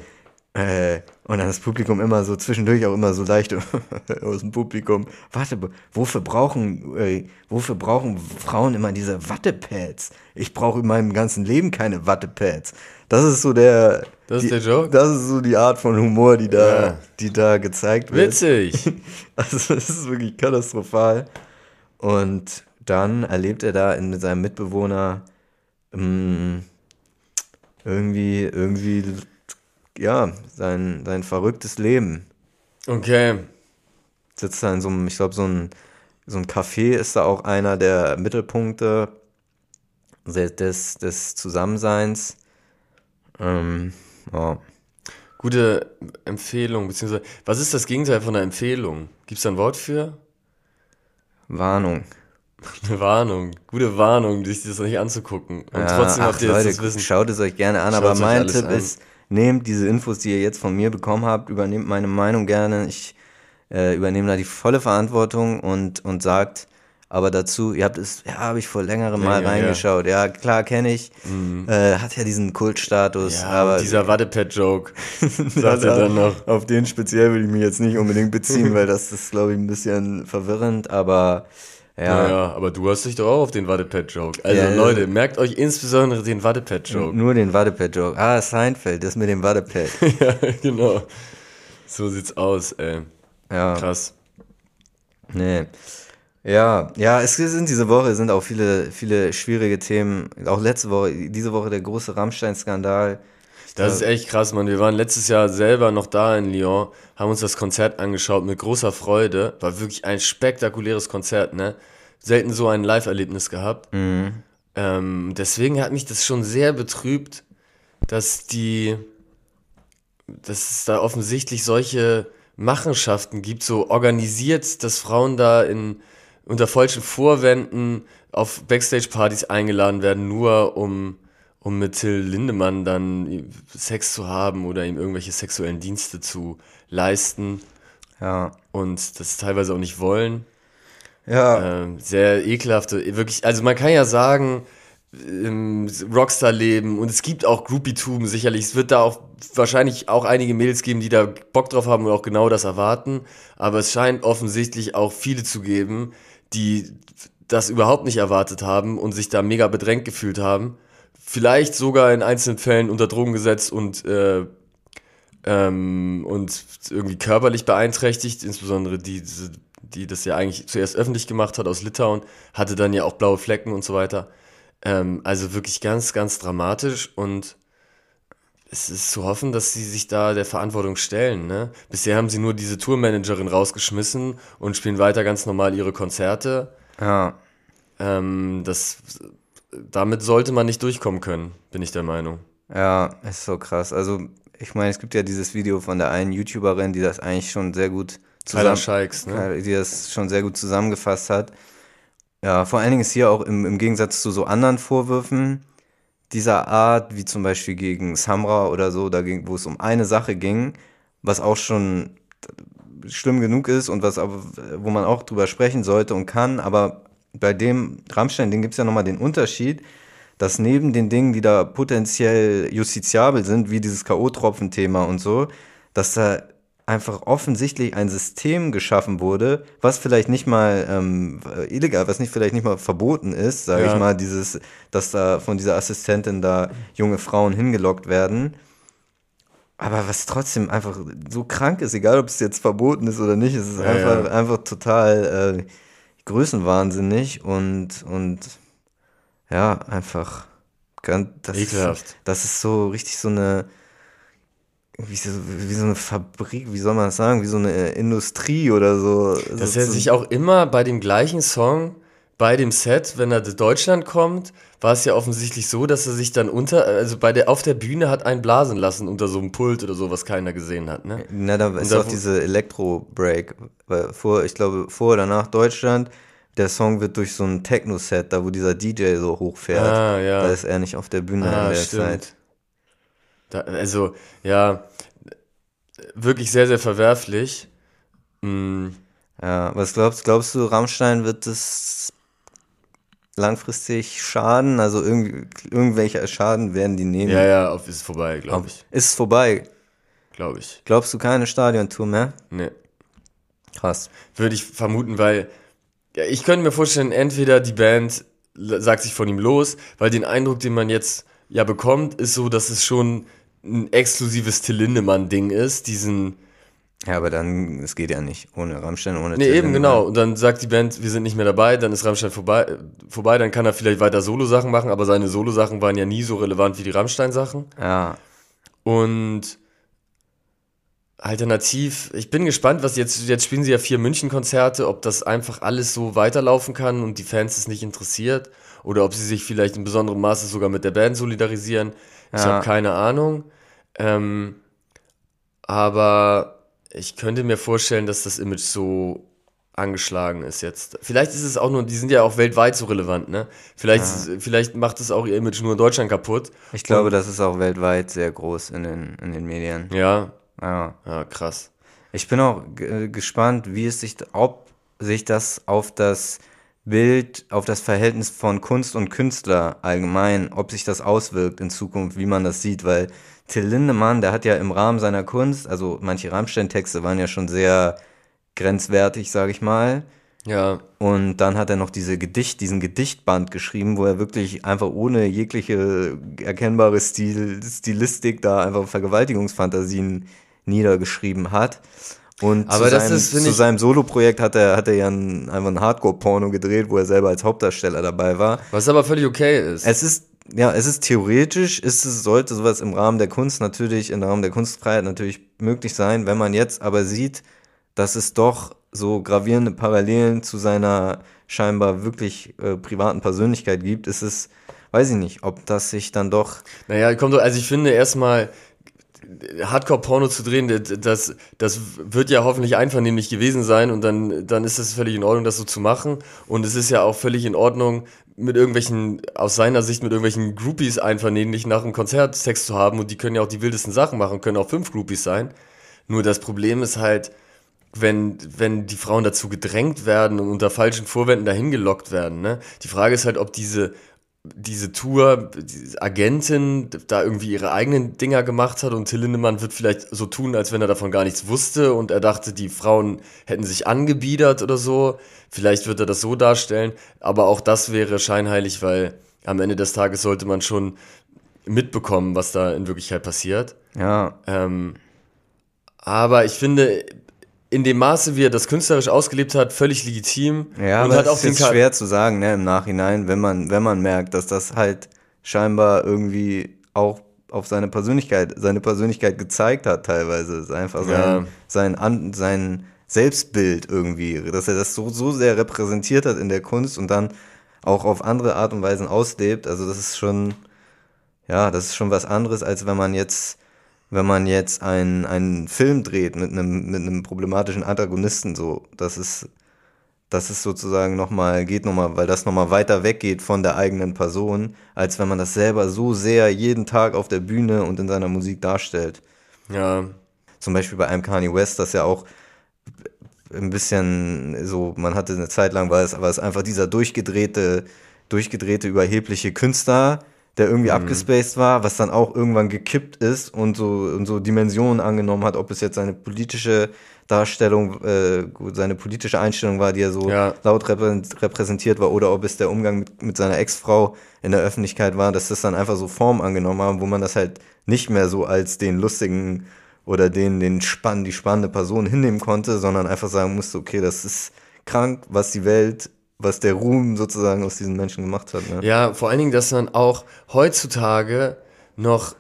Äh, und dann das Publikum immer so zwischendurch auch immer so leicht [laughs] aus dem Publikum. Warte, wofür brauchen, äh, wofür brauchen Frauen immer diese Wattepads? Ich brauche in meinem ganzen Leben keine Wattepads. Das ist so der. Das die, ist der Joke? Das ist so die Art von Humor, die da, Ja. die da gezeigt wird. Witzig. [laughs] Also es ist wirklich katastrophal. Und dann erlebt er da in, mit seinem Mitbewohner mh, irgendwie, irgendwie, ja, sein, sein verrücktes Leben. Okay. Sitzt da in so einem, ich glaube, so ein, so ein Café ist da auch einer der Mittelpunkte des, des, Zusammenseins. Ähm, ja. Gute Empfehlung, beziehungsweise, was ist das Gegenteil von einer Empfehlung? Gibt es da ein Wort für? Warnung. Eine Warnung. Gute Warnung, sich das nicht anzugucken. Und Ja, trotzdem ach, habt ihr Leute, das Wissen. Schaut es euch gerne an, Schaut's aber mein Tipp an. ist, nehmt diese Infos, die ihr jetzt von mir bekommen habt, übernehmt meine Meinung gerne. Ich äh, übernehme da die volle Verantwortung und, und sagt aber dazu, ihr habt es, ja, habe ich vor längerem mal ja. reingeschaut. Ja, klar, kenne ich. Äh, hat ja diesen Kultstatus, Ja, aber dieser Wattepad-Joke, [laughs] sagt er dann noch. auf den speziell will ich mich jetzt nicht unbedingt beziehen, weil das ist, glaube ich, ein bisschen verwirrend, aber ja. Ja, ja, aber du hast dich doch auch auf den Wattepad-Joke. Also Ja, Leute, merkt euch insbesondere den Wattepad-Joke. Nur den Wattepad-Joke. Ah, Seinfeld, das mit dem Wattepad. [laughs] ja, genau. So sieht's aus, ey. Ja. Krass. Nee. Ja, ja, es sind diese Woche sind auch viele, viele schwierige Themen. Auch letzte Woche, diese Woche der große Rammstein-Skandal. Das ist echt krass, Mann. Wir waren letztes Jahr selber noch da in Lyon, haben uns das Konzert angeschaut mit großer Freude. War wirklich ein spektakuläres Konzert, ne? Selten so ein Live-Erlebnis gehabt. Ähm, deswegen hat mich das schon sehr betrübt, dass die, dass es da offensichtlich solche Machenschaften gibt, so organisiert, dass Frauen da in, unter falschen Vorwänden auf Backstage-Partys eingeladen werden, nur um, um mit Till Lindemann dann Sex zu haben oder ihm irgendwelche sexuellen Dienste zu leisten Ja. und das teilweise auch nicht wollen. Ja. Ähm, sehr ekelhafte, wirklich, also man kann ja sagen, ähm, Rockstar-Leben und es gibt auch Groupie-Tum sicherlich. Es wird da auch wahrscheinlich auch einige Mädels geben, die da Bock drauf haben und auch genau das erwarten. Aber es scheint offensichtlich auch viele zu geben, die das überhaupt nicht erwartet haben und sich da mega bedrängt gefühlt haben. Vielleicht sogar in einzelnen Fällen unter Drogen gesetzt und, äh, ähm, und irgendwie körperlich beeinträchtigt, insbesondere die, die das ja eigentlich zuerst öffentlich gemacht hat aus Litauen, hatte dann ja auch blaue Flecken und so weiter. Ähm, also wirklich ganz, ganz dramatisch und es ist zu hoffen, dass sie sich da der Verantwortung stellen. Ne? Bisher haben sie nur diese Tourmanagerin rausgeschmissen und spielen weiter ganz normal ihre Konzerte. Ja. Ähm, das, damit sollte man nicht durchkommen können, bin ich der Meinung. Ja, ist so krass. Also, ich meine, es gibt ja dieses Video von der einen YouTuberin, die das eigentlich schon sehr gut zusammen, Shikes, ne? die das schon sehr gut zusammengefasst hat. Ja, vor allen Dingen ist hier auch im, im Gegensatz zu so anderen Vorwürfen dieser Art, wie zum Beispiel gegen Samra oder so, da ging, wo es um eine Sache ging, was auch schon schlimm genug ist und was aber, wo man auch drüber sprechen sollte und kann, aber bei dem Rammstein-Ding gibt es ja nochmal den Unterschied, dass neben den Dingen, die da potenziell justiziabel sind, wie dieses K.O.-Tropfen-Thema und so, dass da einfach offensichtlich ein System geschaffen wurde, was vielleicht nicht mal ähm, illegal, was nicht vielleicht nicht mal verboten ist, sage Ja. ich mal, dieses, dass da von dieser Assistentin da junge Frauen hingelockt werden. Aber was trotzdem einfach so krank ist, egal ob es jetzt verboten ist oder nicht, es ist Ja, einfach, ja. einfach total äh, größenwahnsinnig und, und ja, einfach ganz, das, Ekelhaft. das ist so richtig so eine, wie so, wie so eine Fabrik, wie soll man das sagen, wie so eine äh, Industrie oder so. Dass er sich auch immer bei dem gleichen Song, bei dem Set, wenn er zu Deutschland kommt, war es ja offensichtlich so, dass er sich dann unter, also bei der, auf der Bühne hat einen blasen lassen unter so einem Pult oder so, was keiner gesehen hat, ne? Na, da ist auch diese Elektro-Break. Weil vor, ich glaube, vor oder nach Deutschland, der Song wird durch so ein Techno-Set, da wo dieser DJ so hochfährt. Ah, ja. Da ist er nicht auf der Bühne in Ah, der stimmt. Zeit. Da, also, ja, wirklich sehr, sehr verwerflich. Mm, Ja, was glaubst, glaubst du, Rammstein wird es langfristig schaden? Also irgendwie, irgendwelcher Schaden werden die nehmen. ja, ja, auf, ist vorbei, glaube ich. Ist es vorbei? glaube ich. Glaubst du keine Stadiontour mehr? Nee. Krass. Würde ich vermuten, weil ja, ich könnte mir vorstellen, entweder die Band sagt sich von ihm los, weil den Eindruck, den man jetzt ja bekommt, ist so, dass es schon ein exklusives Till Lindemann-Ding ist, diesen. Ja, aber dann, es geht ja nicht. Ohne Rammstein, ohne Nee, Till eben, Lindemann. genau. Und dann sagt die Band, wir sind nicht mehr dabei, dann ist Rammstein vorbei, äh, vorbei dann kann er vielleicht weiter Solo-Sachen machen, aber seine Solo-Sachen waren ja nie so relevant wie die Rammstein-Sachen. Ja, Und alternativ, ich bin gespannt, was jetzt, jetzt spielen sie ja vier München-Konzerte, ob das einfach alles so weiterlaufen kann und die Fans es nicht interessiert oder ob sie sich vielleicht in besonderem Maße sogar mit der Band solidarisieren. Ich Ja. habe keine Ahnung. Ähm, aber ich könnte mir vorstellen, dass das Image so angeschlagen ist jetzt. Vielleicht ist es auch nur, die sind ja auch weltweit so relevant, ne? Vielleicht, vielleicht macht es auch ihr Image nur in Deutschland kaputt. ich glaube, das ist auch weltweit sehr groß in den, in den Medien. Ja, Ja. ja, krass. Ich bin auch g- gespannt, wie es sich, ob sich das auf das Bild, auf das Verhältnis von Kunst und Künstler allgemein, ob sich das auswirkt in Zukunft, wie man das sieht, weil Till Lindemann, der hat ja im Rahmen seiner Kunst, also manche Rammstein-Texte waren ja schon sehr grenzwertig, sage ich mal. Ja, Und dann hat er noch diese Gedicht, diesen Gedichtband geschrieben, wo er wirklich einfach ohne jegliche erkennbare Stil, Stilistik da einfach Vergewaltigungsfantasien niedergeschrieben hat. Und Aber zu, das seinem, ist, zu seinem Solo-Projekt hat er, hat er ja ein, einfach ein Hardcore-Porno gedreht, wo er selber als Hauptdarsteller dabei war. was aber völlig okay ist. Es ist, ja, es ist theoretisch, ist es, sollte sowas im Rahmen der Kunst natürlich, im Rahmen der Kunstfreiheit natürlich möglich sein, wenn man jetzt aber sieht, dass es doch so gravierende Parallelen zu seiner scheinbar wirklich äh, privaten Persönlichkeit gibt, ist es, weiß ich nicht, ob das sich dann doch, Naja, kommt doch, also ich finde erstmal, Hardcore-Porno zu drehen, das, das wird ja hoffentlich einvernehmlich gewesen sein und dann, dann ist es völlig in Ordnung, das so zu machen. Und es ist ja auch völlig in Ordnung, mit irgendwelchen, aus seiner Sicht, mit irgendwelchen Groupies einvernehmlich nach einem Konzert Sex zu haben und die können ja auch die wildesten Sachen machen, können auch fünf Groupies sein. Nur das Problem ist halt, wenn, wenn die Frauen dazu gedrängt werden und unter falschen Vorwänden dahin gelockt werden. Ne? Die Frage ist halt, ob diese, diese Tour, diese Agentin da irgendwie ihre eigenen Dinger gemacht hat und Till Lindemann wird vielleicht so tun, als wenn er davon gar nichts wusste und er dachte, die Frauen hätten sich angebiedert oder so. Vielleicht wird er das so darstellen, aber auch das wäre scheinheilig, weil am Ende des Tages sollte man schon mitbekommen, was da in Wirklichkeit passiert. ja, Ähm, aber ich finde, in dem Maße, wie er das künstlerisch ausgelebt hat, völlig legitim. ja, und aber hat es auch ist den jetzt schwer zu sagen, ne, im Nachhinein, wenn man, wenn man merkt, dass das halt scheinbar irgendwie auch auf seine Persönlichkeit, seine Persönlichkeit gezeigt hat teilweise. Ist einfach sein, Ja. sein, An, sein Selbstbild irgendwie, dass er das so, so sehr repräsentiert hat in der Kunst und dann auch auf andere Art und Weisen auslebt. Also das ist schon, ja, das ist schon was anderes, als wenn man jetzt, wenn man jetzt einen, einen Film dreht mit einem, mit einem problematischen Antagonisten, so. Das ist, das ist sozusagen nochmal, geht nochmal, weil das nochmal weiter weggeht von der eigenen Person, als wenn man das selber so sehr jeden Tag auf der Bühne und in seiner Musik darstellt. Ja, Zum Beispiel bei einem Kanye West, das ja auch ein bisschen so, man hatte eine Zeit lang, war es, aber es einfach dieser durchgedrehte, durchgedrehte, überhebliche Künstler, der irgendwie abgespaced war, was dann auch irgendwann gekippt ist und so, und so Dimensionen angenommen hat, ob es jetzt seine politische Darstellung, äh, seine politische Einstellung war, die er so Ja. laut reprä- repräsentiert war, oder ob es der Umgang mit, mit seiner Ex-Frau in der Öffentlichkeit war, dass das dann einfach so Form angenommen haben, wo man das halt nicht mehr so als den lustigen oder den, den spann, die spannende Person hinnehmen konnte, sondern einfach sagen musste, okay, das ist krank, was die Welt, was der Ruhm sozusagen aus diesen Menschen gemacht hat. Ne? ja, vor allen Dingen, dass man auch heutzutage noch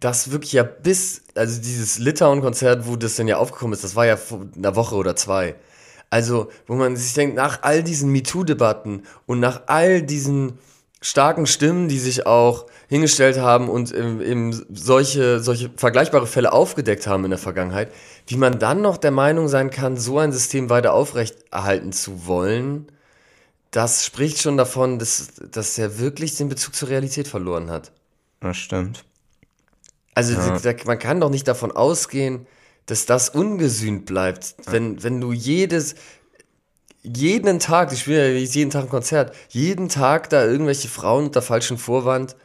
das wirklich ja bis, also dieses Litauen-Konzert, wo das dann ja aufgekommen ist, das war ja vor einer Woche oder zwei. Also, wo man sich denkt, nach all diesen MeToo-Debatten und nach all diesen starken Stimmen, die sich auch hingestellt haben und im solche, solche vergleichbare Fälle aufgedeckt haben in der Vergangenheit, wie man dann noch der Meinung sein kann, so ein System weiter aufrechterhalten zu wollen, das spricht schon davon, dass, dass er wirklich den Bezug zur Realität verloren hat. Das stimmt. Also Ja. da, man kann doch nicht davon ausgehen, dass das ungesühnt bleibt. Wenn, wenn du jedes, jeden Tag, ich spiele ja jeden Tag ein Konzert, jeden Tag da irgendwelche Frauen unter falschem Vorwand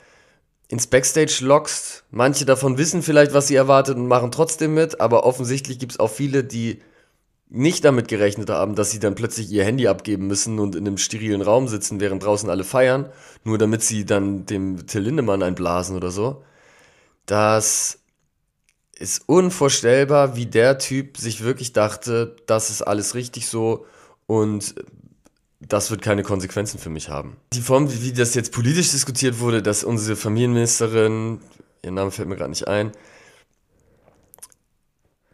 ins Backstage lockst. Manche davon wissen vielleicht, was sie erwartet und machen trotzdem mit, aber offensichtlich gibt es auch viele, die nicht damit gerechnet haben, dass sie dann plötzlich ihr Handy abgeben müssen und in einem sterilen Raum sitzen, während draußen alle feiern, nur damit sie dann dem Till Lindemann einblasen oder so. Das ist unvorstellbar, wie der Typ sich wirklich dachte, das ist alles richtig so und das wird keine Konsequenzen für mich haben. Die Form, wie das jetzt politisch diskutiert wurde, dass unsere Familienministerin, ihr Name fällt mir gerade nicht ein,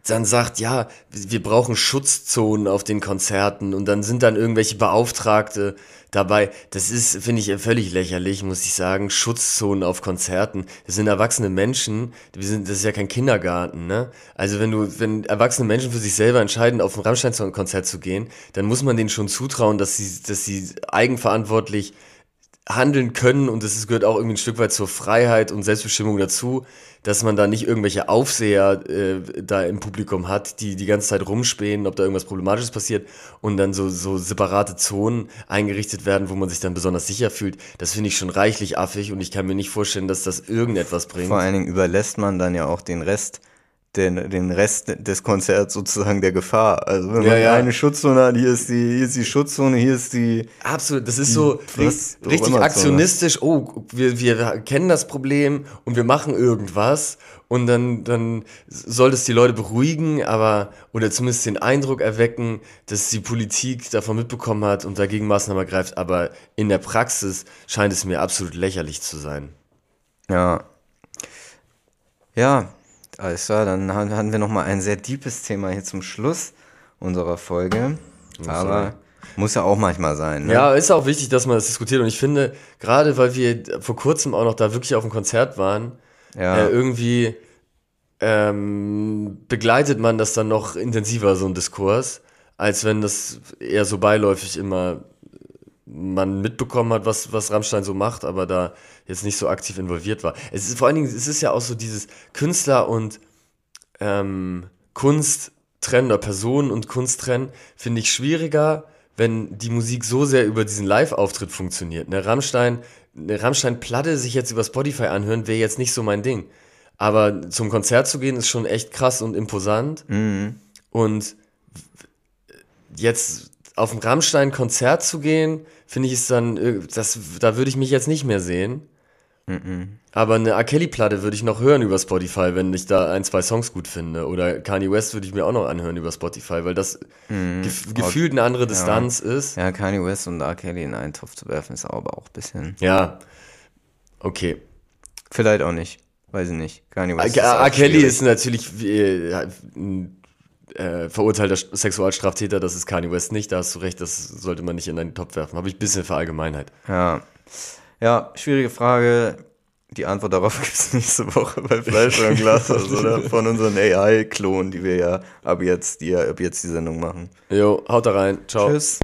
dann sagt, ja, wir brauchen Schutzzonen auf den Konzerten und dann sind dann irgendwelche Beauftragte dabei. Das ist, finde ich, völlig lächerlich, muss ich sagen. Schutzzonen auf Konzerten. Das sind erwachsene Menschen. Wir sind, das ist ja kein Kindergarten, ne? Also wenn du, wenn erwachsene Menschen für sich selber entscheiden, auf ein Rammstein-Konzert zu gehen, dann muss man denen schon zutrauen, dass sie, dass sie eigenverantwortlich handeln können und das gehört auch irgendwie ein Stück weit zur Freiheit und Selbstbestimmung dazu, dass man da nicht irgendwelche Aufseher äh, da im Publikum hat, die die ganze Zeit rumspähen, ob da irgendwas Problematisches passiert und dann so, so separate Zonen eingerichtet werden, wo man sich dann besonders sicher fühlt. Das finde ich schon reichlich affig und ich kann mir nicht vorstellen, dass das irgendetwas bringt. Vor allen Dingen überlässt man dann ja auch den Rest den, den Rest des Konzerts sozusagen der Gefahr. Also wenn man ja, eine Schutzzone hat, hier ist die, hier ist die Schutzzone, hier ist die. Absolut, das ist so was, richtig aktionistisch, oh, wir, wir kennen das Problem und wir machen irgendwas und dann, dann soll das die Leute beruhigen, aber oder zumindest den Eindruck erwecken, dass die Politik davon mitbekommen hat und dagegen Maßnahmen ergreift, aber in der Praxis scheint es mir absolut lächerlich zu sein. Ja. Ja, alles klar, dann hatten wir nochmal ein sehr deepes Thema hier zum Schluss unserer Folge. Aber muss ja auch manchmal sein. Ne? Ja, ist auch wichtig, dass man das diskutiert. Und ich finde, gerade weil wir vor kurzem auch noch da wirklich auf dem Konzert waren, ja. äh, irgendwie ähm, begleitet man das dann noch intensiver, so ein Diskurs, als wenn das eher so beiläufig immer man mitbekommen hat, was, was Rammstein so macht, aber da jetzt nicht so aktiv involviert war. Es ist vor allen Dingen, es ist ja auch so dieses Künstler und ähm, Kunst trennen oder Personen und Kunst trennen, finde ich schwieriger, wenn die Musik so sehr über diesen Live-Auftritt funktioniert. Eine Rammstein, eine Rammstein-Platte sich jetzt über Spotify anhören, wäre jetzt nicht so mein Ding. Aber zum Konzert zu gehen ist schon echt krass und imposant. Mhm. Und jetzt auf ein Rammstein-Konzert zu gehen, finde ich es dann, äh, das, da würde ich mich jetzt nicht mehr sehen. Mhm. Aber eine R. Kelly-Platte würde ich noch hören über Spotify, wenn ich da ein, zwei Songs gut finde. Oder Kanye West würde ich mir auch noch anhören über Spotify, weil das mhm. gef gefühlt eine andere Distanz ja. ist. Ja, Kanye West und R. Kelly in einen Topf zu werfen, ist aber auch ein bisschen. Ja, okay. Vielleicht auch nicht. Weiß ich nicht. Kanye West. R. Kelly ist natürlich äh, äh, verurteilter Sexualstraftäter, das ist Kanye West nicht, da hast du recht, das sollte man nicht in einen Topf werfen. Habe ich ein bisschen Verallgemeinheit. Ja. Ja, schwierige Frage. Die Antwort darauf [laughs] gibt es nächste Woche bei Fleisch und Glas [laughs] oder von unseren AI-Klonen, die wir ja ab jetzt, die ja ab jetzt die Sendung machen. Jo, haut da rein. Ciao. Tschüss.